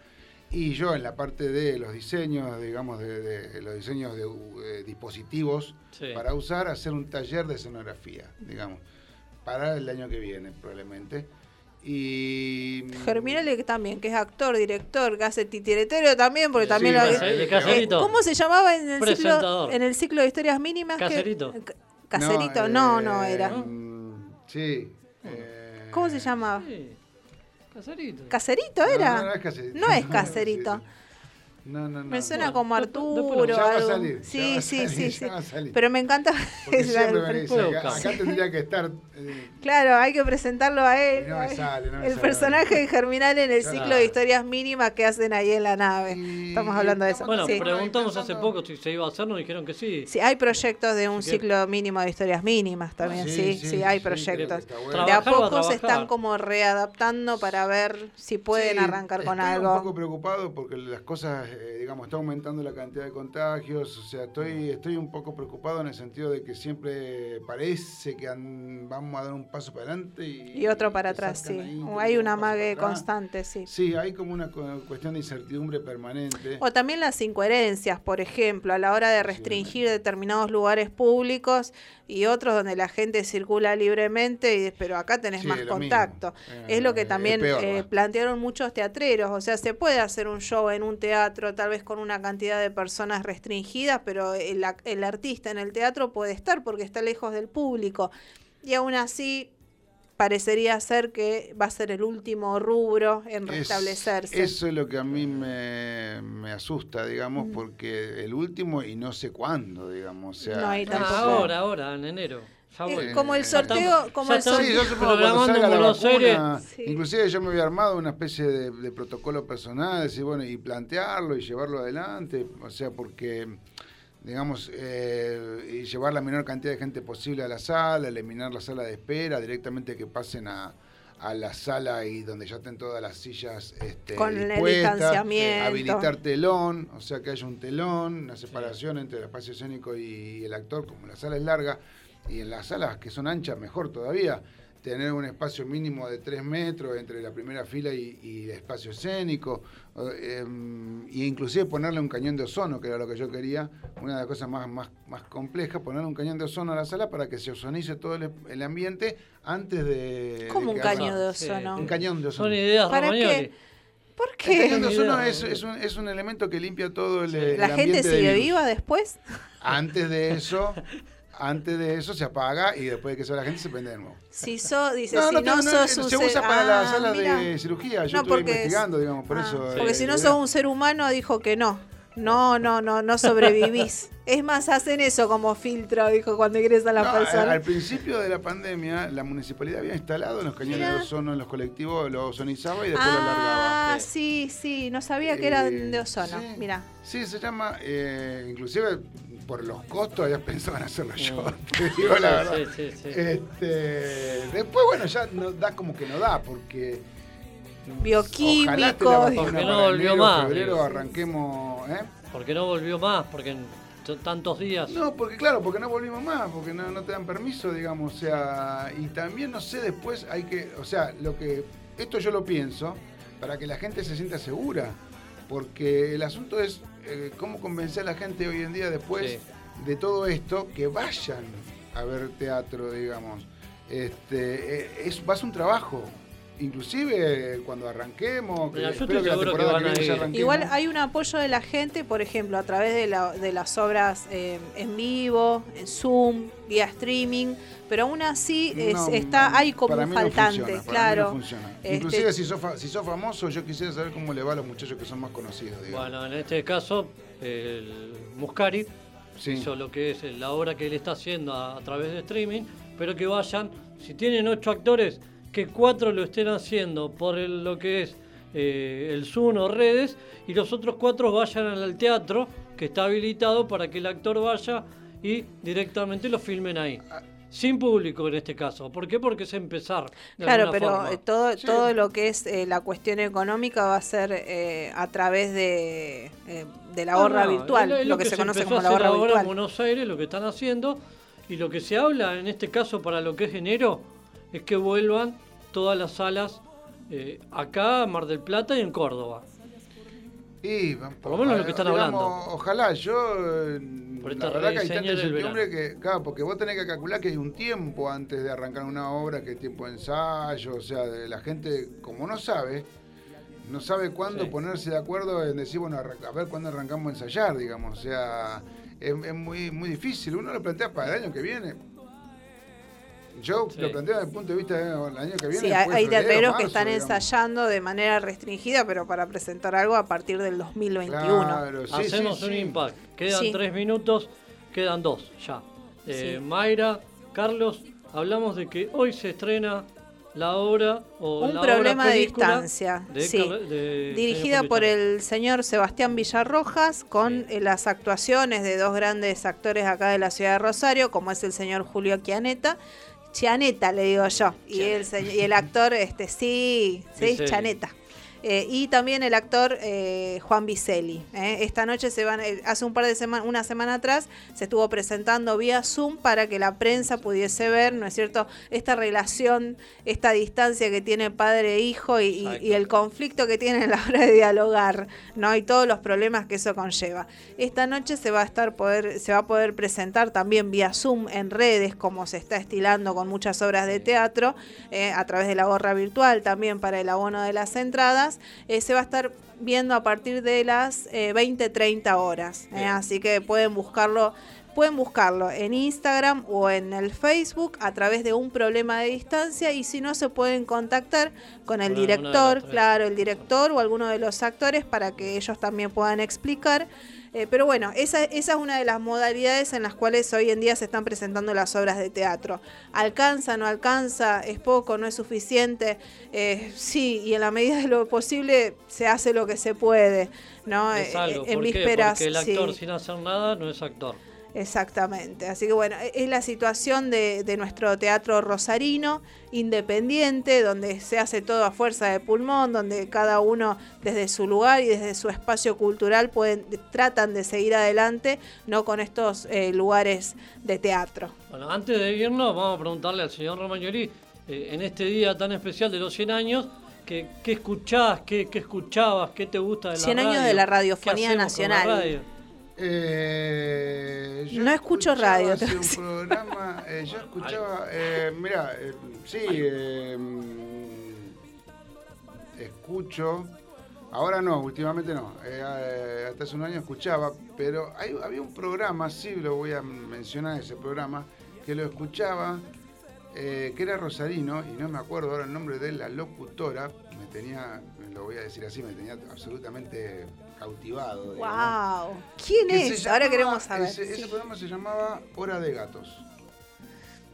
y yo en la parte de los diseños, digamos, de, de los diseños de eh, dispositivos Sí. para usar, hacer un taller de escenografía, digamos, para el año que viene probablemente. Y Germinale que también, que es actor, director, que hace titiretero también, porque también Sí, lo eh, Caserito. ¿Cómo se llamaba en el, ciclo, en el ciclo de historias mínimas? que- Caserito. Ca- Caserito, no, no, eh, era. mm, Sí. eh, ¿Cómo se llamaba? Sí, Caserito. ¿Caserito No, era? no, no es Caserito. No es Sí, Caserito. sí. No, no, no. Me suena como Arturo. Ya va a algo. salir, ya sí, a sí, salir, sí, sí. va a salir. Pero me encanta. Siempre me acá, tendría que estar. eh, Claro, hay que presentarlo a él. No sale, no me el sale. personaje de Germinal en el Claro. ciclo de historias mínimas que hacen ahí en la nave. Y Estamos hablando de eso. Bueno, sí. preguntamos hace poco si se iba a hacer, nos dijeron que sí. Sí, hay proyectos de un ciclo mínimo de historias mínimas también, Sí, sí, sí, sí, hay sí, proyectos. bueno. De a poco se están como readaptando para ver si pueden arrancar con estoy algo. un poco preocupado porque las cosas, eh, digamos, está aumentando la cantidad de contagios. O sea, estoy, estoy un poco preocupado en el sentido de que siempre parece que an- vamos a dar un paso para adelante y, Y otro para atrás, sí. ahí, hay una un paso mague para atrás. constante, sí. Sí, hay como una cu- cuestión de incertidumbre permanente. O también las incoherencias, por ejemplo, a la hora de restringir determinados lugares públicos y otros donde la gente circula libremente, y, pero acá tenés Sí, más contacto. mismo. es lo que Eh, también peor, eh, plantearon muchos teatreros, o sea, se puede hacer un show en un teatro, tal vez con una cantidad de personas restringidas, pero el, el artista en el teatro puede estar porque está lejos del público. Y aún así parecería ser que va a ser el último rubro en Es- restablecerse. eso es lo que a mí me, me asusta, digamos, Mm. porque el último y no sé cuándo, digamos. O sea, No hay tampoco. Ah, ahora, ahora, en enero. Es como el sorteo, como el estamos Sí, sorteo. yo supongo que cuando programando salga la vacuna, Sí. inclusive yo me había armado una especie de, de protocolo personal, decir, bueno, y plantearlo y llevarlo adelante, o sea, porque, digamos, eh, y llevar la menor cantidad de gente posible a la sala, eliminar la sala de espera, directamente que pasen a, a la sala y donde ya estén todas las sillas este, Con el dispuestas, distanciamiento. habilitar telón, o sea, que haya un telón, una separación entre el espacio escénico y el actor, como la sala es larga, y en las salas que son anchas mejor todavía, tener un espacio mínimo de 3 metros entre la primera fila y, y el espacio escénico, em, y inclusive ponerle un cañón de ozono, que era lo que yo quería, una de las cosas más, más, más complejas, ponerle un cañón de ozono a la sala para que se ozonice todo el, el ambiente antes de... ¿Cómo de un haya- de ozono? Un cañón de ozono. Son ideas ¿Para qué? ¿Por El qué? cañón de ozono es, es un, es un elemento que limpia todo el, el ¿La gente ambiente de sigue virus. viva después? Antes de eso, antes de eso se apaga y después de que se va la gente se prende de nuevo. Si sos, dice, No, si no, no, sos un se ser- usa para Ah, las salas mira. de cirugía. Yo estuve es- investigando, digamos, por Ah, eso. Porque eh, si no la sos un ser humano, dijo que no. No, no, no, no sobrevivís. es más, hacen eso como filtro, dijo, cuando ingresan las al, personas. al principio de la pandemia, la municipalidad había instalado los cañones de ozono en los colectivos, lo ozonizaba y después lo largaba. Ah, sí, sí, no sabía que eran Eh, de ozono. sí. Mira. Sí, se llama, eh, inclusive por los costos, había pensado en hacerlo yo, Mm. te digo la verdad. Sí, sí, sí. Este, después, bueno, ya no da como que no da, porque Bioquímico. Porque no volvió enero, más, febrero arranquemos, ¿eh? Porque no volvió más, porque en tantos días. No, porque claro, porque no volvimos más, porque no, no te dan permiso, digamos, o sea, y también no sé, después hay que, o sea, lo que, esto yo lo pienso, para que la gente se sienta segura, porque el asunto es eh, cómo convencer a la gente hoy en día después Sí. de todo esto que vayan a ver teatro, digamos. Este, eh, es, va a ser un trabajo. Inclusive cuando arranquemos, que Mira, yo espero estoy que la que temporada van que a ya arranquemos. Igual hay un apoyo de la gente, por ejemplo, a través de, la- de las obras eh, en vivo, en Zoom, vía streaming, pero aún así es- No, está hay como para un mí no faltante, funciona, para mí claro. no funciona. Este- Inclusive si sos, fa- si sos famoso, yo quisiera saber cómo le va a los muchachos que son más conocidos. digamos. Bueno, en este caso, el Muscari Sí. hizo lo que es la obra que él está haciendo a, a través de streaming, pero que vayan, si tienen ocho actores, que cuatro lo estén haciendo por el- lo que es eh, el Zoom o redes, y los otros cuatro vayan al teatro, que está habilitado para que el actor vaya y directamente lo filmen ahí. Ah. Sin público en este caso. ¿Por qué? Porque es empezar. de Claro, pero forma. eh, todo, Sí. todo lo que es eh, la cuestión económica va a ser eh, a través de, eh, de la No, no, virtual, es lo, que, se conoce como a la hacer gorra ahora virtual. en Buenos Aires, lo que están haciendo, y lo que se habla en este caso para lo que es enero, es que vuelvan todas las salas eh, acá, Mar del Plata y en Córdoba. Y, Por lo menos lo que están hablando. Ojalá, yo. eh, Por la esta verdad que hay tanta incertidumbre que. Claro, porque vos tenés que calcular que hay un tiempo antes de arrancar una obra, que es tiempo de ensayo, o sea, de la gente, como no sabe, no sabe cuándo Sí. ponerse de acuerdo en decir, bueno, a ver cuándo arrancamos a ensayar, digamos. O sea, es, es muy, muy difícil. Uno lo plantea para el año que viene. Yo Sí. lo planteo desde el punto de vista del año que viene. Sí, hay, teatreros que están digamos. ensayando de manera restringida, pero para presentar algo a partir del 2021. Claro, sí, Hacemos sí, un sí. impact. Quedan Sí. tres minutos, quedan dos ya. Eh, Sí. Mayra, Carlos, hablamos de que hoy se estrena la obra o Un la problema obra de distancia, de sí. De Dirigida por el señor Sebastián Villarrojas, con Sí. eh, las actuaciones de dos grandes actores acá de la ciudad de Rosario, como es el señor Julio Chianeta. Chianeta, le digo yo. Y el, y el actor, este sí, sí. Chianeta. Eh, y también el actor eh, Juan Vicelli. ¿eh? Esta noche se van, hace un par de semanas, una semana atrás, se estuvo presentando vía Zoom para que la prensa pudiese ver, ¿no es cierto?, esta relación, esta distancia que tiene padre e hijo y, y- Exacto. y el conflicto que tienen a la hora de dialogar, ¿no? Y todos los problemas que eso conlleva. Esta noche se va a estar poder, se va a poder presentar también vía Zoom en redes, como se está estilando con muchas obras de teatro, a través de la gorra virtual, también para el abono de las entradas. Eh, se va a estar viendo a partir de las eh, 20-30 horas. eh, así que pueden buscarlo. Pueden buscarlo en Instagram o en el Facebook a través de un problema de distancia y si no se pueden contactar con el director, claro, el director o alguno de los actores para que ellos también puedan explicar. Eh, pero bueno, esa, esa es una de las modalidades en las cuales hoy en día se están presentando las obras de teatro. ¿Alcanza, no alcanza? ¿Es poco, no es suficiente? Eh, sí, y en la medida de lo posible se hace lo que se puede, ¿no? Es Eh, algo. en ¿Por qué? vísperas. Porque el actor sí. sin hacer nada no es actor. Exactamente. Así que bueno, e- es la situación de, de nuestro teatro rosarino, independiente, donde se hace todo a fuerza de pulmón, donde cada uno desde su lugar y desde su espacio cultural pueden, tratan de seguir adelante, no con estos eh, lugares de teatro. Bueno, antes de irnos, vamos a preguntarle al señor Romagnoli eh, en este día tan especial de los 100 años, que, ¿qué escuchás, qué, qué escuchabas, qué te gusta de la 100 radio? años de la ¿Qué radiofonía nacional. Eh, yo No escucho radio, hace un programa, eh, yo escuchaba, eh, mira, eh, sí, eh, mm, escucho, ahora no, últimamente no, eh, eh, hasta hace un año escuchaba, pero hay- había un programa, sí lo voy a mencionar ese programa, que lo escuchaba, eh, que era Rosarino, y no me acuerdo ahora el nombre de la locutora, me tenía, lo voy a decir así, me tenía absolutamente cautivado. digamos. ¡Wow! ¿Quién es? Ahora llamaba- queremos saber. Ese, ese Sí. programa se llamaba Hora de Gatos.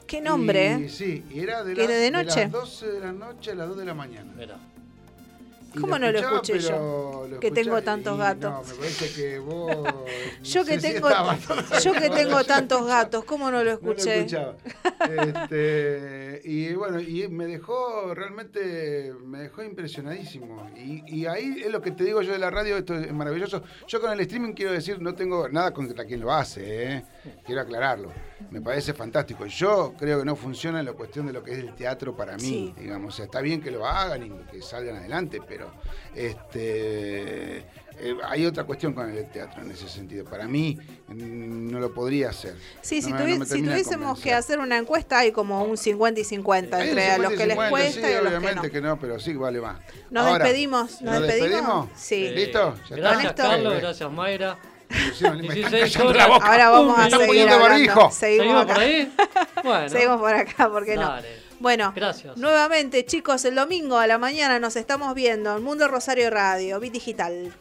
¿Qué nombre? Y, sí, y era de, ¿Que las, era de noche? las 12 de la noche a las 2 de la mañana. Y ¿Cómo no lo escuché yo? lo Que tengo tantos y gatos. No, me parece que vos. Yo que si tengo, yo que tengo tantos gatos, ¿cómo no lo No lo escuché? Este, y bueno, y me dejó realmente, me dejó impresionadísimo. Y, y ahí es lo que te digo yo de la radio, esto es maravilloso. Yo con el streaming quiero decir, no tengo nada contra quien lo hace, ¿eh? quiero aclararlo. Me parece fantástico. Yo creo que no funciona en la cuestión de lo que es el teatro para mí, Sí. digamos. O sea, está bien que lo hagan y que salgan adelante, pero este eh, hay otra cuestión con el teatro en ese sentido. Para mí no lo podría hacer. Sí, si, me- tuvi- no me si tuviésemos que hacer una encuesta, hay como un 50 y 50 Hay entre a los 50 que les 50, cuesta sí, y a los que obviamente no. que no, pero sí, vale más. Nos Ahora, despedimos, nos despedimos. Sí. ¿Listo? Ya. Gracias, Carlos. Gracias, Mayra. Me 16 callando horas. la boca. Ahora vamos a seguir poniendo hablando. barbijo. Seguimos, ¿Seguimos acá. por ahí? Bueno. Seguimos por acá, ¿por qué no? Bueno, Gracias. nuevamente, chicos, el domingo a la mañana nos estamos viendo en Mundo Rosario Radio, Bit Digital.